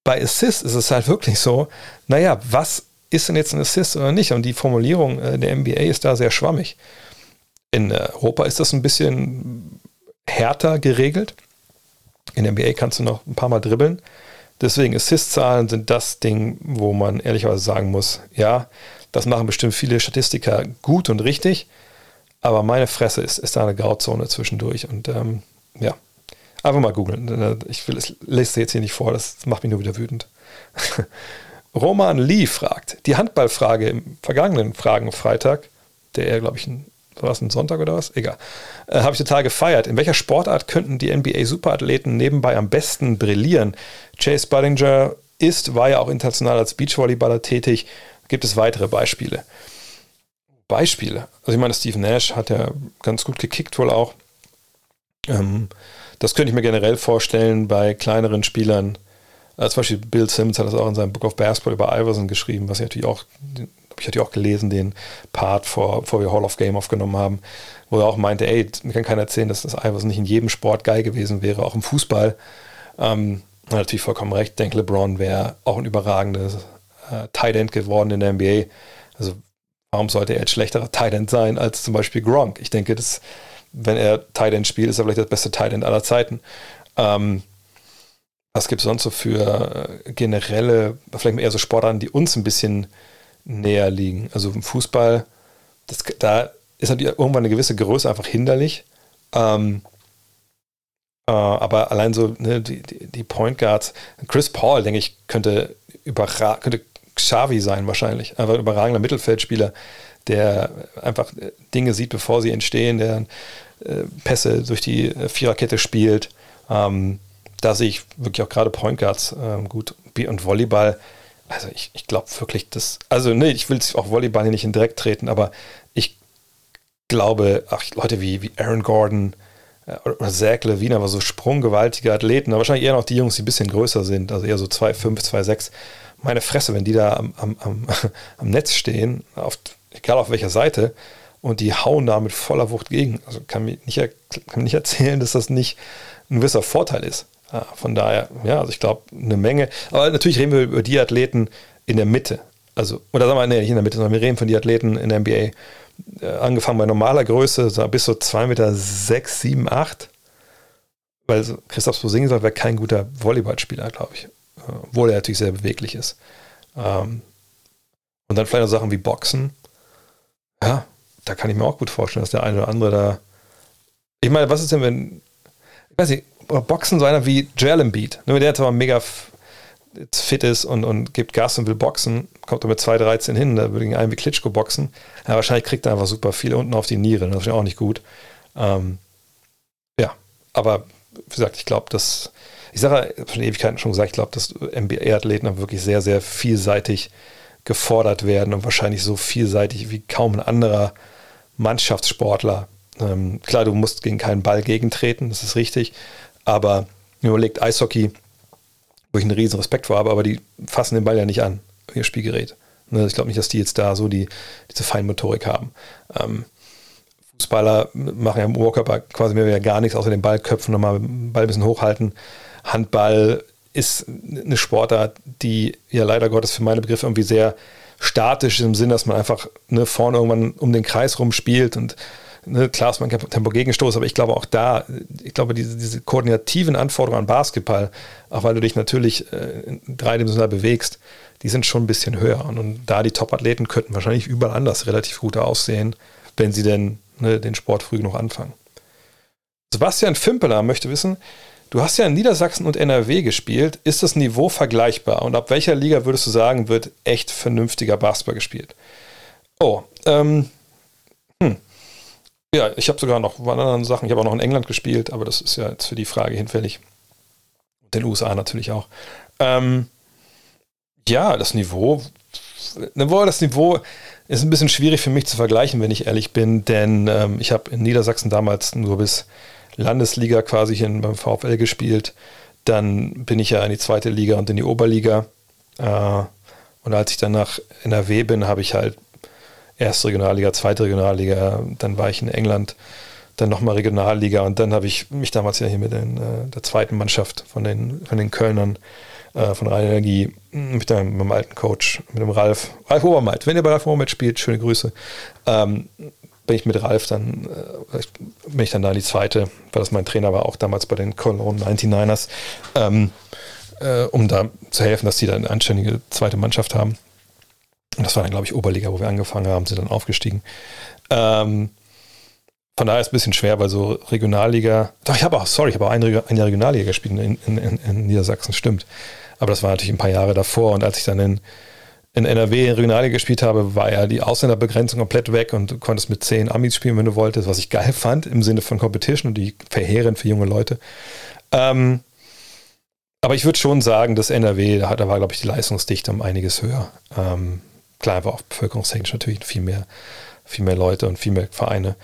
bei Assist ist es halt wirklich so, naja, was ist denn jetzt ein Assist oder nicht? Und die Formulierung äh, der NBA ist da sehr schwammig. In Europa ist das ein bisschen härter geregelt. In der NBA kannst du noch ein paar Mal dribbeln. Deswegen Assist-Zahlen sind das Ding, wo man ehrlicherweise sagen muss, ja, das machen bestimmt viele Statistiker gut und richtig, aber meine Fresse ist, ist da eine Grauzone zwischendurch. Und ähm, ja, Einfach mal googeln. Ich will, es lese jetzt hier nicht vor, das macht mich nur wieder wütend. Roman Lee fragt, die Handballfrage im vergangenen Fragen-Freitag, der er, glaube ich, ein, war es ein Sonntag oder was? Egal. Äh, Habe ich total gefeiert. In welcher Sportart könnten die NBA-Superathleten nebenbei am besten brillieren? Chase Budinger ist, war ja auch international als Beachvolleyballer tätig. Gibt es weitere Beispiele? Beispiele? Also ich meine, Steve Nash hat ja ganz gut gekickt wohl auch. Ähm, das könnte ich mir generell vorstellen bei kleineren Spielern. Äh, zum Beispiel Bill Simmons hat das auch in seinem Book of Basketball über Iverson geschrieben, was ich natürlich auch, ich hatte auch gelesen, den Part, vor, bevor wir Hall of Game aufgenommen haben, wo er auch meinte, ey, mir kann keiner erzählen, dass das Iverson nicht in jedem Sport geil gewesen wäre, auch im Fußball. Ähm, natürlich vollkommen recht. Ich denke, LeBron wäre auch ein überragendes äh, Tight End geworden in der NBA. Also warum sollte er jetzt schlechterer Tight End sein als zum Beispiel Gronk? Ich denke, das wenn er Tight End spielt, ist er vielleicht das beste Tight End aller Zeiten. Ähm, was gibt es sonst so für äh, generelle, vielleicht eher so Sportarten, die uns ein bisschen näher liegen? Also im Fußball, das, da ist natürlich irgendwann eine gewisse Größe einfach hinderlich. Ähm, äh, aber allein so ne, die, die, Point Guards, Chris Paul, denke ich, könnte, könnte Xavi sein wahrscheinlich. Einfach ein überragender Mittelfeldspieler, der einfach Dinge sieht, bevor sie entstehen, der äh, Pässe durch die äh, Viererkette spielt. Ähm, da sehe ich wirklich auch gerade Point Guards ähm, gut und Volleyball. Also ich, ich glaube wirklich, dass, also nee, ich will auch Volleyball hier nicht in Dreck treten, aber ich glaube, ach, Leute wie, wie Aaron Gordon äh, oder Zach Levine, aber so sprunggewaltige Athleten, aber wahrscheinlich eher noch die Jungs, die ein bisschen größer sind, also eher so 2,5, 2,6. Meine Fresse, wenn die da am, am, am, am Netz stehen, auf, egal auf welcher Seite, und die hauen da mit voller Wucht gegen. Also kann mir nicht, kann mir nicht erzählen, dass das nicht ein gewisser Vorteil ist. Von daher, ja, also ich glaube, eine Menge. Aber natürlich reden wir über die Athleten in der Mitte. Also, oder sagen wir, nee, nicht in der Mitte, sondern wir reden von den Athleten in der NBA. Äh, angefangen bei normaler Größe, bis so 2 Meter 6, 7, 8. Weil Christoph Posingis wäre kein guter Volleyballspieler, glaube ich. Äh, obwohl er natürlich sehr beweglich ist. Ähm, und dann vielleicht noch Sachen wie Boxen. Ja, da kann ich mir auch gut vorstellen, dass der eine oder andere da. Ich meine, was ist denn, wenn. Ich weiß nicht, Boxen so einer wie Joel Embiid, nur ne, der jetzt aber mega fit ist und, und gibt Gas und will boxen, kommt er mit 2,13 hin, da würde ihn einen wie Klitschko boxen. Ja, wahrscheinlich kriegt er einfach super viel unten auf die Niere, das ist ja auch nicht gut. Ähm, ja, aber wie gesagt, ich glaube, dass, ich sage schon Ewigkeiten schon gesagt, ich glaube, dass NBA-Athleten wirklich sehr, sehr vielseitig gefordert werden und wahrscheinlich so vielseitig wie kaum ein anderer Mannschaftssportler. Ähm, klar, du musst gegen keinen Ball gegentreten, das ist richtig. Aber überlegt Eishockey, wo ich einen riesen Respekt vor habe, aber die fassen den Ball ja nicht an, ihr Spielgerät. Ne, ich glaube nicht, dass die jetzt da so die, diese Feinmotorik haben. Ähm, Fußballer machen ja im Oberkörper quasi mehr oder gar nichts, außer den Ball köpfen, nochmal den Ball ein bisschen hochhalten. Handball ist eine Sportart, die ja leider Gottes für meine Begriffe irgendwie sehr statisch ist, im Sinn, dass man einfach ne, vorne irgendwann um den Kreis rum spielt und ne, klar ist man kein Tempo-Gegenstoß, aber ich glaube auch da, ich glaube, diese, diese koordinativen Anforderungen an Basketball, auch weil du dich natürlich äh, dreidimensional bewegst, die sind schon ein bisschen höher. Und, und da die Top-Athleten könnten wahrscheinlich überall anders relativ gut aussehen, wenn sie denn ne, den Sport früh genug anfangen. Sebastian Fimpeler möchte wissen, Du hast ja in Niedersachsen und NRW gespielt. Ist das Niveau vergleichbar? Und ab welcher Liga würdest du sagen, wird echt vernünftiger Basketball gespielt? Oh, ähm, hm. Ja, ich habe sogar noch andere Sachen. Ich habe auch noch in England gespielt, aber das ist ja jetzt für die Frage hinfällig. Und den USA natürlich auch. Ähm, ja, das Niveau, das Niveau ist ein bisschen schwierig für mich zu vergleichen, wenn ich ehrlich bin, denn ähm, ich habe in Niedersachsen damals nur bis Landesliga quasi hier beim VfL gespielt. Dann bin ich ja in die zweite Liga und in die Oberliga. Äh, und als ich dann nach NRW bin, habe ich halt erste Regionalliga, zweite Regionalliga, dann war ich in England, dann nochmal Regionalliga und dann habe ich mich damals ja hier mit den, äh, der zweiten Mannschaft von den, von den Kölnern äh, von Rhein Energie mit, dem, mit dem alten Coach, mit dem Ralf, Ralf Obermalt. Wenn ihr bei Ralf Obermalt spielt, schöne Grüße. Ähm, bin ich mit Ralf dann, äh, bin ich dann da in die zweite, weil das mein Trainer war, auch damals bei den Cologne 99ers, ähm, äh, um da zu helfen, dass die da eine anständige zweite Mannschaft haben. Und das war dann, glaube ich, Oberliga, wo wir angefangen haben, sind dann aufgestiegen. Ähm, von daher ist es ein bisschen schwer, weil so Regionalliga, doch, ich habe auch, sorry, ich habe auch eine, eine Regionalliga gespielt in, in, in, in Niedersachsen, stimmt. Aber das war natürlich ein paar Jahre davor und als ich dann in in NRW in Regionalliga gespielt habe, war ja die Ausländerbegrenzung komplett weg und du konntest mit zehn Amis spielen, wenn du wolltest, was ich geil fand im Sinne von Competition und die verheerend für junge Leute. Ähm, aber ich würde schon sagen, dass NRW, da, da war, glaube ich, die Leistungsdichte um einiges höher. Ähm, klar, war auch bevölkerungstechnisch natürlich viel mehr, viel mehr Leute und viel mehr Vereine.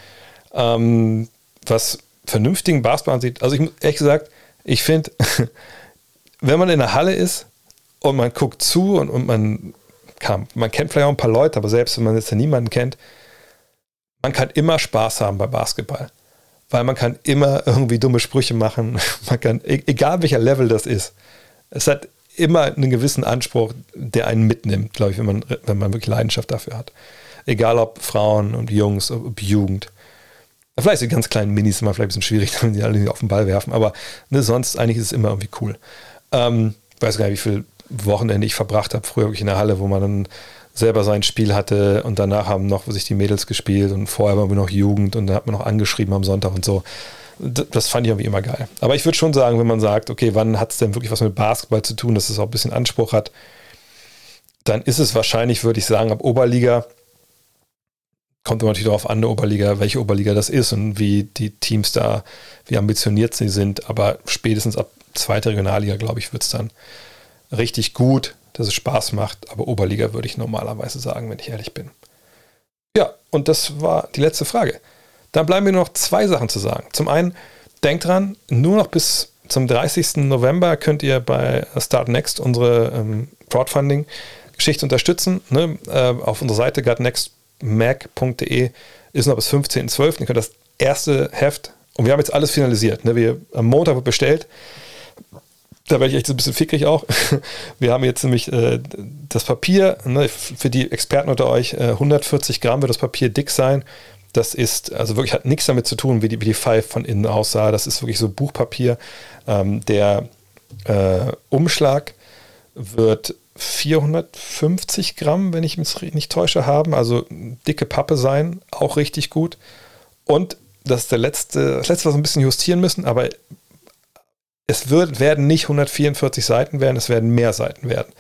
Ähm, was vernünftigen Basketball sieht, also ich ehrlich gesagt, ich finde, wenn man in der Halle ist und man guckt zu und, und man kam. Man kennt vielleicht auch ein paar Leute, aber selbst wenn man jetzt niemanden kennt, man kann immer Spaß haben bei Basketball. Weil man kann immer irgendwie dumme Sprüche machen. Man kann, e-, egal welcher Level das ist. Es hat immer einen gewissen Anspruch, der einen mitnimmt, glaube ich, wenn man, wenn man wirklich Leidenschaft dafür hat. Egal ob Frauen und Jungs, ob Jugend. Vielleicht sind ganz kleinen Minis immer vielleicht ein bisschen schwierig, wenn die alle auf den Ball werfen, aber ne, sonst eigentlich ist es immer irgendwie cool. Ähm, ich weiß gar nicht, wie viel Wochenende ich verbracht habe, früher wirklich in der Halle, wo man dann selber sein Spiel hatte und danach haben noch sich die Mädels gespielt und vorher waren wir noch Jugend und dann hat man noch angeschrieben am Sonntag und so. Das fand ich irgendwie immer geil. Aber ich würde schon sagen, wenn man sagt, okay, wann hat es denn wirklich was mit Basketball zu tun, dass es auch ein bisschen Anspruch hat, dann ist es wahrscheinlich, würde ich sagen, ab Oberliga. Kommt immer natürlich darauf an, der Oberliga, welche Oberliga das ist und wie die Teams da, wie ambitioniert sie sind. Aber spätestens ab zweiter Regionalliga, glaube ich, wird es dann richtig gut, dass es Spaß macht, aber Oberliga würde ich normalerweise sagen, wenn ich ehrlich bin. Ja, und das war die letzte Frage. Dann bleiben mir nur noch zwei Sachen zu sagen. Zum einen, denkt dran, nur noch bis zum 30. November könnt ihr bei Start Next unsere ähm, Crowdfunding-Geschichte unterstützen. Ne? Äh, auf unserer Seite gutnextmac.de ist noch bis 15.12. Ihr könnt das erste Heft, und wir haben jetzt alles finalisiert. Ne? Wir, am Montag wird bestellt da werde ich echt ein bisschen fickrig auch. Wir haben jetzt nämlich äh, das Papier, ne, für die Experten unter euch, äh, 140 Gramm wird das Papier dick sein. Das ist, also wirklich hat nichts damit zu tun, wie die, wie die Five von innen aussah. Das ist wirklich so Buchpapier. Ähm, der äh, Umschlag wird 450 Gramm, wenn ich mich nicht täusche, haben. Also dicke Pappe sein, auch richtig gut. Und das ist der letzte, das letzte, was wir ein bisschen justieren müssen, aber es wird, werden nicht 144 Seiten werden, es werden mehr Seiten werden.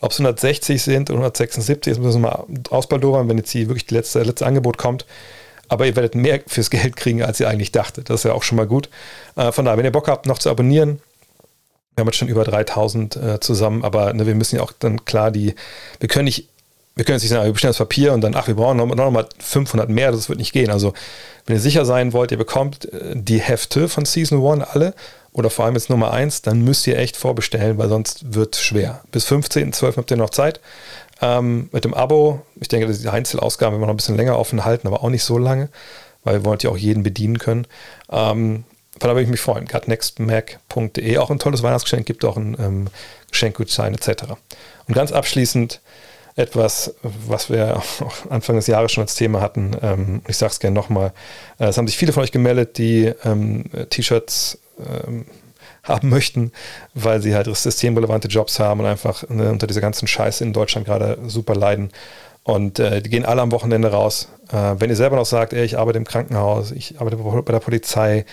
Ob es 160 sind oder 176, das müssen wir mal ausbaldowern, wenn jetzt hier wirklich das letzte, letzte Angebot kommt. Aber ihr werdet mehr fürs Geld kriegen, als ihr eigentlich dachtet. Das ist ja auch schon mal gut. Äh, von daher, wenn ihr Bock habt, noch zu abonnieren, wir haben jetzt schon über 3000 äh, zusammen, aber ne, wir müssen ja auch dann klar die, wir können nicht, wir können jetzt nicht sagen, wir bestellen das Papier und dann, ach, wir brauchen noch, noch mal 500 mehr, das wird nicht gehen. Also, wenn ihr sicher sein wollt, ihr bekommt äh, die Hefte von Season 1 alle oder vor allem jetzt Nummer 1, dann müsst ihr echt vorbestellen, weil sonst wird es schwer. Bis 15.12. habt ihr noch Zeit. Ähm, mit dem Abo, ich denke, die Einzelausgaben werden wir noch ein bisschen länger offen halten, aber auch nicht so lange, weil wir wollen ja auch jeden bedienen können. Ähm, von da würde ich mich freuen. gutnextmac.de, auch ein tolles Weihnachtsgeschenk, gibt auch ein ähm, Geschenkgutschein etc. Und ganz abschließend etwas, was wir auch Anfang des Jahres schon als Thema hatten. Ähm, ich sage es gerne nochmal. Äh, es haben sich viele von euch gemeldet, die ähm, T-Shirts ähm, haben möchten, weil sie halt systemrelevante Jobs haben und einfach ne, unter dieser ganzen Scheiße in Deutschland gerade super leiden. Und äh, die gehen alle am Wochenende raus. Äh, wenn ihr selber noch sagt, ey, ich arbeite im Krankenhaus, ich arbeite bei der Polizei,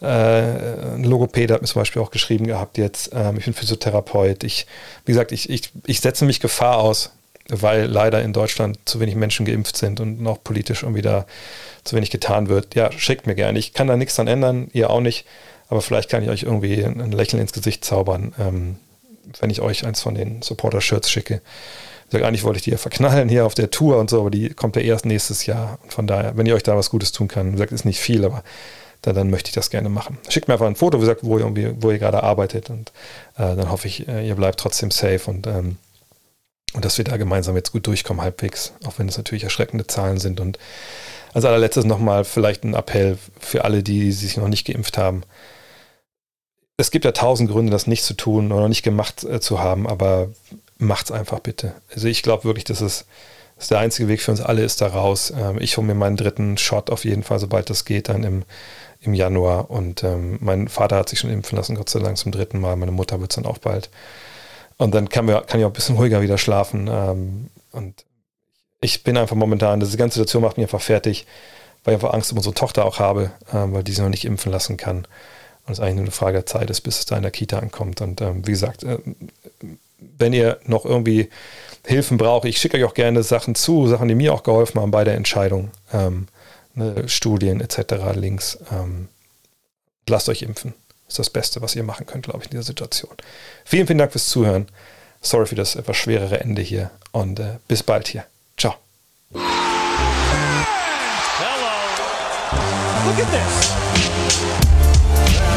Äh, ein Logopäde hat mir zum Beispiel auch geschrieben gehabt jetzt. Ähm, ich bin Physiotherapeut. Ich, wie gesagt, ich, ich, ich setze mich Gefahr aus, weil leider in Deutschland zu wenig Menschen geimpft sind und noch politisch irgendwie da zu wenig getan wird. Ja, schickt mir gerne. Ich kann da nichts dran ändern, ihr auch nicht. Aber vielleicht kann ich euch irgendwie ein Lächeln ins Gesicht zaubern, ähm, wenn ich euch eins von den Supporter-Shirts schicke. Ich sage, eigentlich wollte ich die ja verknallen hier auf der Tour und so, aber die kommt ja erst nächstes Jahr. Und von daher, wenn ihr euch da was Gutes tun kann, gesagt, ist nicht viel, aber dann, dann möchte ich das gerne machen. Schickt mir einfach ein Foto, wie gesagt, wo ihr, wo ihr gerade arbeitet und äh, dann hoffe ich, äh, ihr bleibt trotzdem safe und, ähm, und dass wir da gemeinsam jetzt gut durchkommen, halbwegs, auch wenn es natürlich erschreckende Zahlen sind. Und als allerletztes nochmal vielleicht ein Appell für alle, die sich noch nicht geimpft haben. Es gibt ja tausend Gründe, das nicht zu tun oder nicht gemacht äh, zu haben, aber macht's einfach bitte. Also ich glaube wirklich, dass es das ist der einzige Weg für uns alle ist da raus. Ähm, ich hole mir meinen dritten Shot auf jeden Fall, sobald das geht, dann im, im Januar. Und ähm, mein Vater hat sich schon impfen lassen, Gott sei Dank zum dritten Mal. Meine Mutter wird es dann auch bald. Und dann kann, wir, kann ich auch ein bisschen ruhiger wieder schlafen. Ähm, und ich bin einfach momentan, diese ganze Situation macht mich einfach fertig, weil ich einfach Angst um unsere Tochter auch habe, ähm, weil die sie noch nicht impfen lassen kann. Und es eigentlich nur eine Frage der Zeit ist, bis es da in der Kita ankommt. Und ähm, wie gesagt, äh, wenn ihr noch irgendwie Hilfen braucht, ich schicke euch auch gerne Sachen zu, Sachen, die mir auch geholfen haben bei der Entscheidung, ähm, ne, Studien etc., Links. Ähm, lasst euch impfen. Das ist das Beste, was ihr machen könnt, glaube ich, in dieser Situation. Vielen, vielen Dank fürs Zuhören. Sorry für das etwas schwerere Ende hier und äh, bis bald hier. Ciao. Hello. Look at this.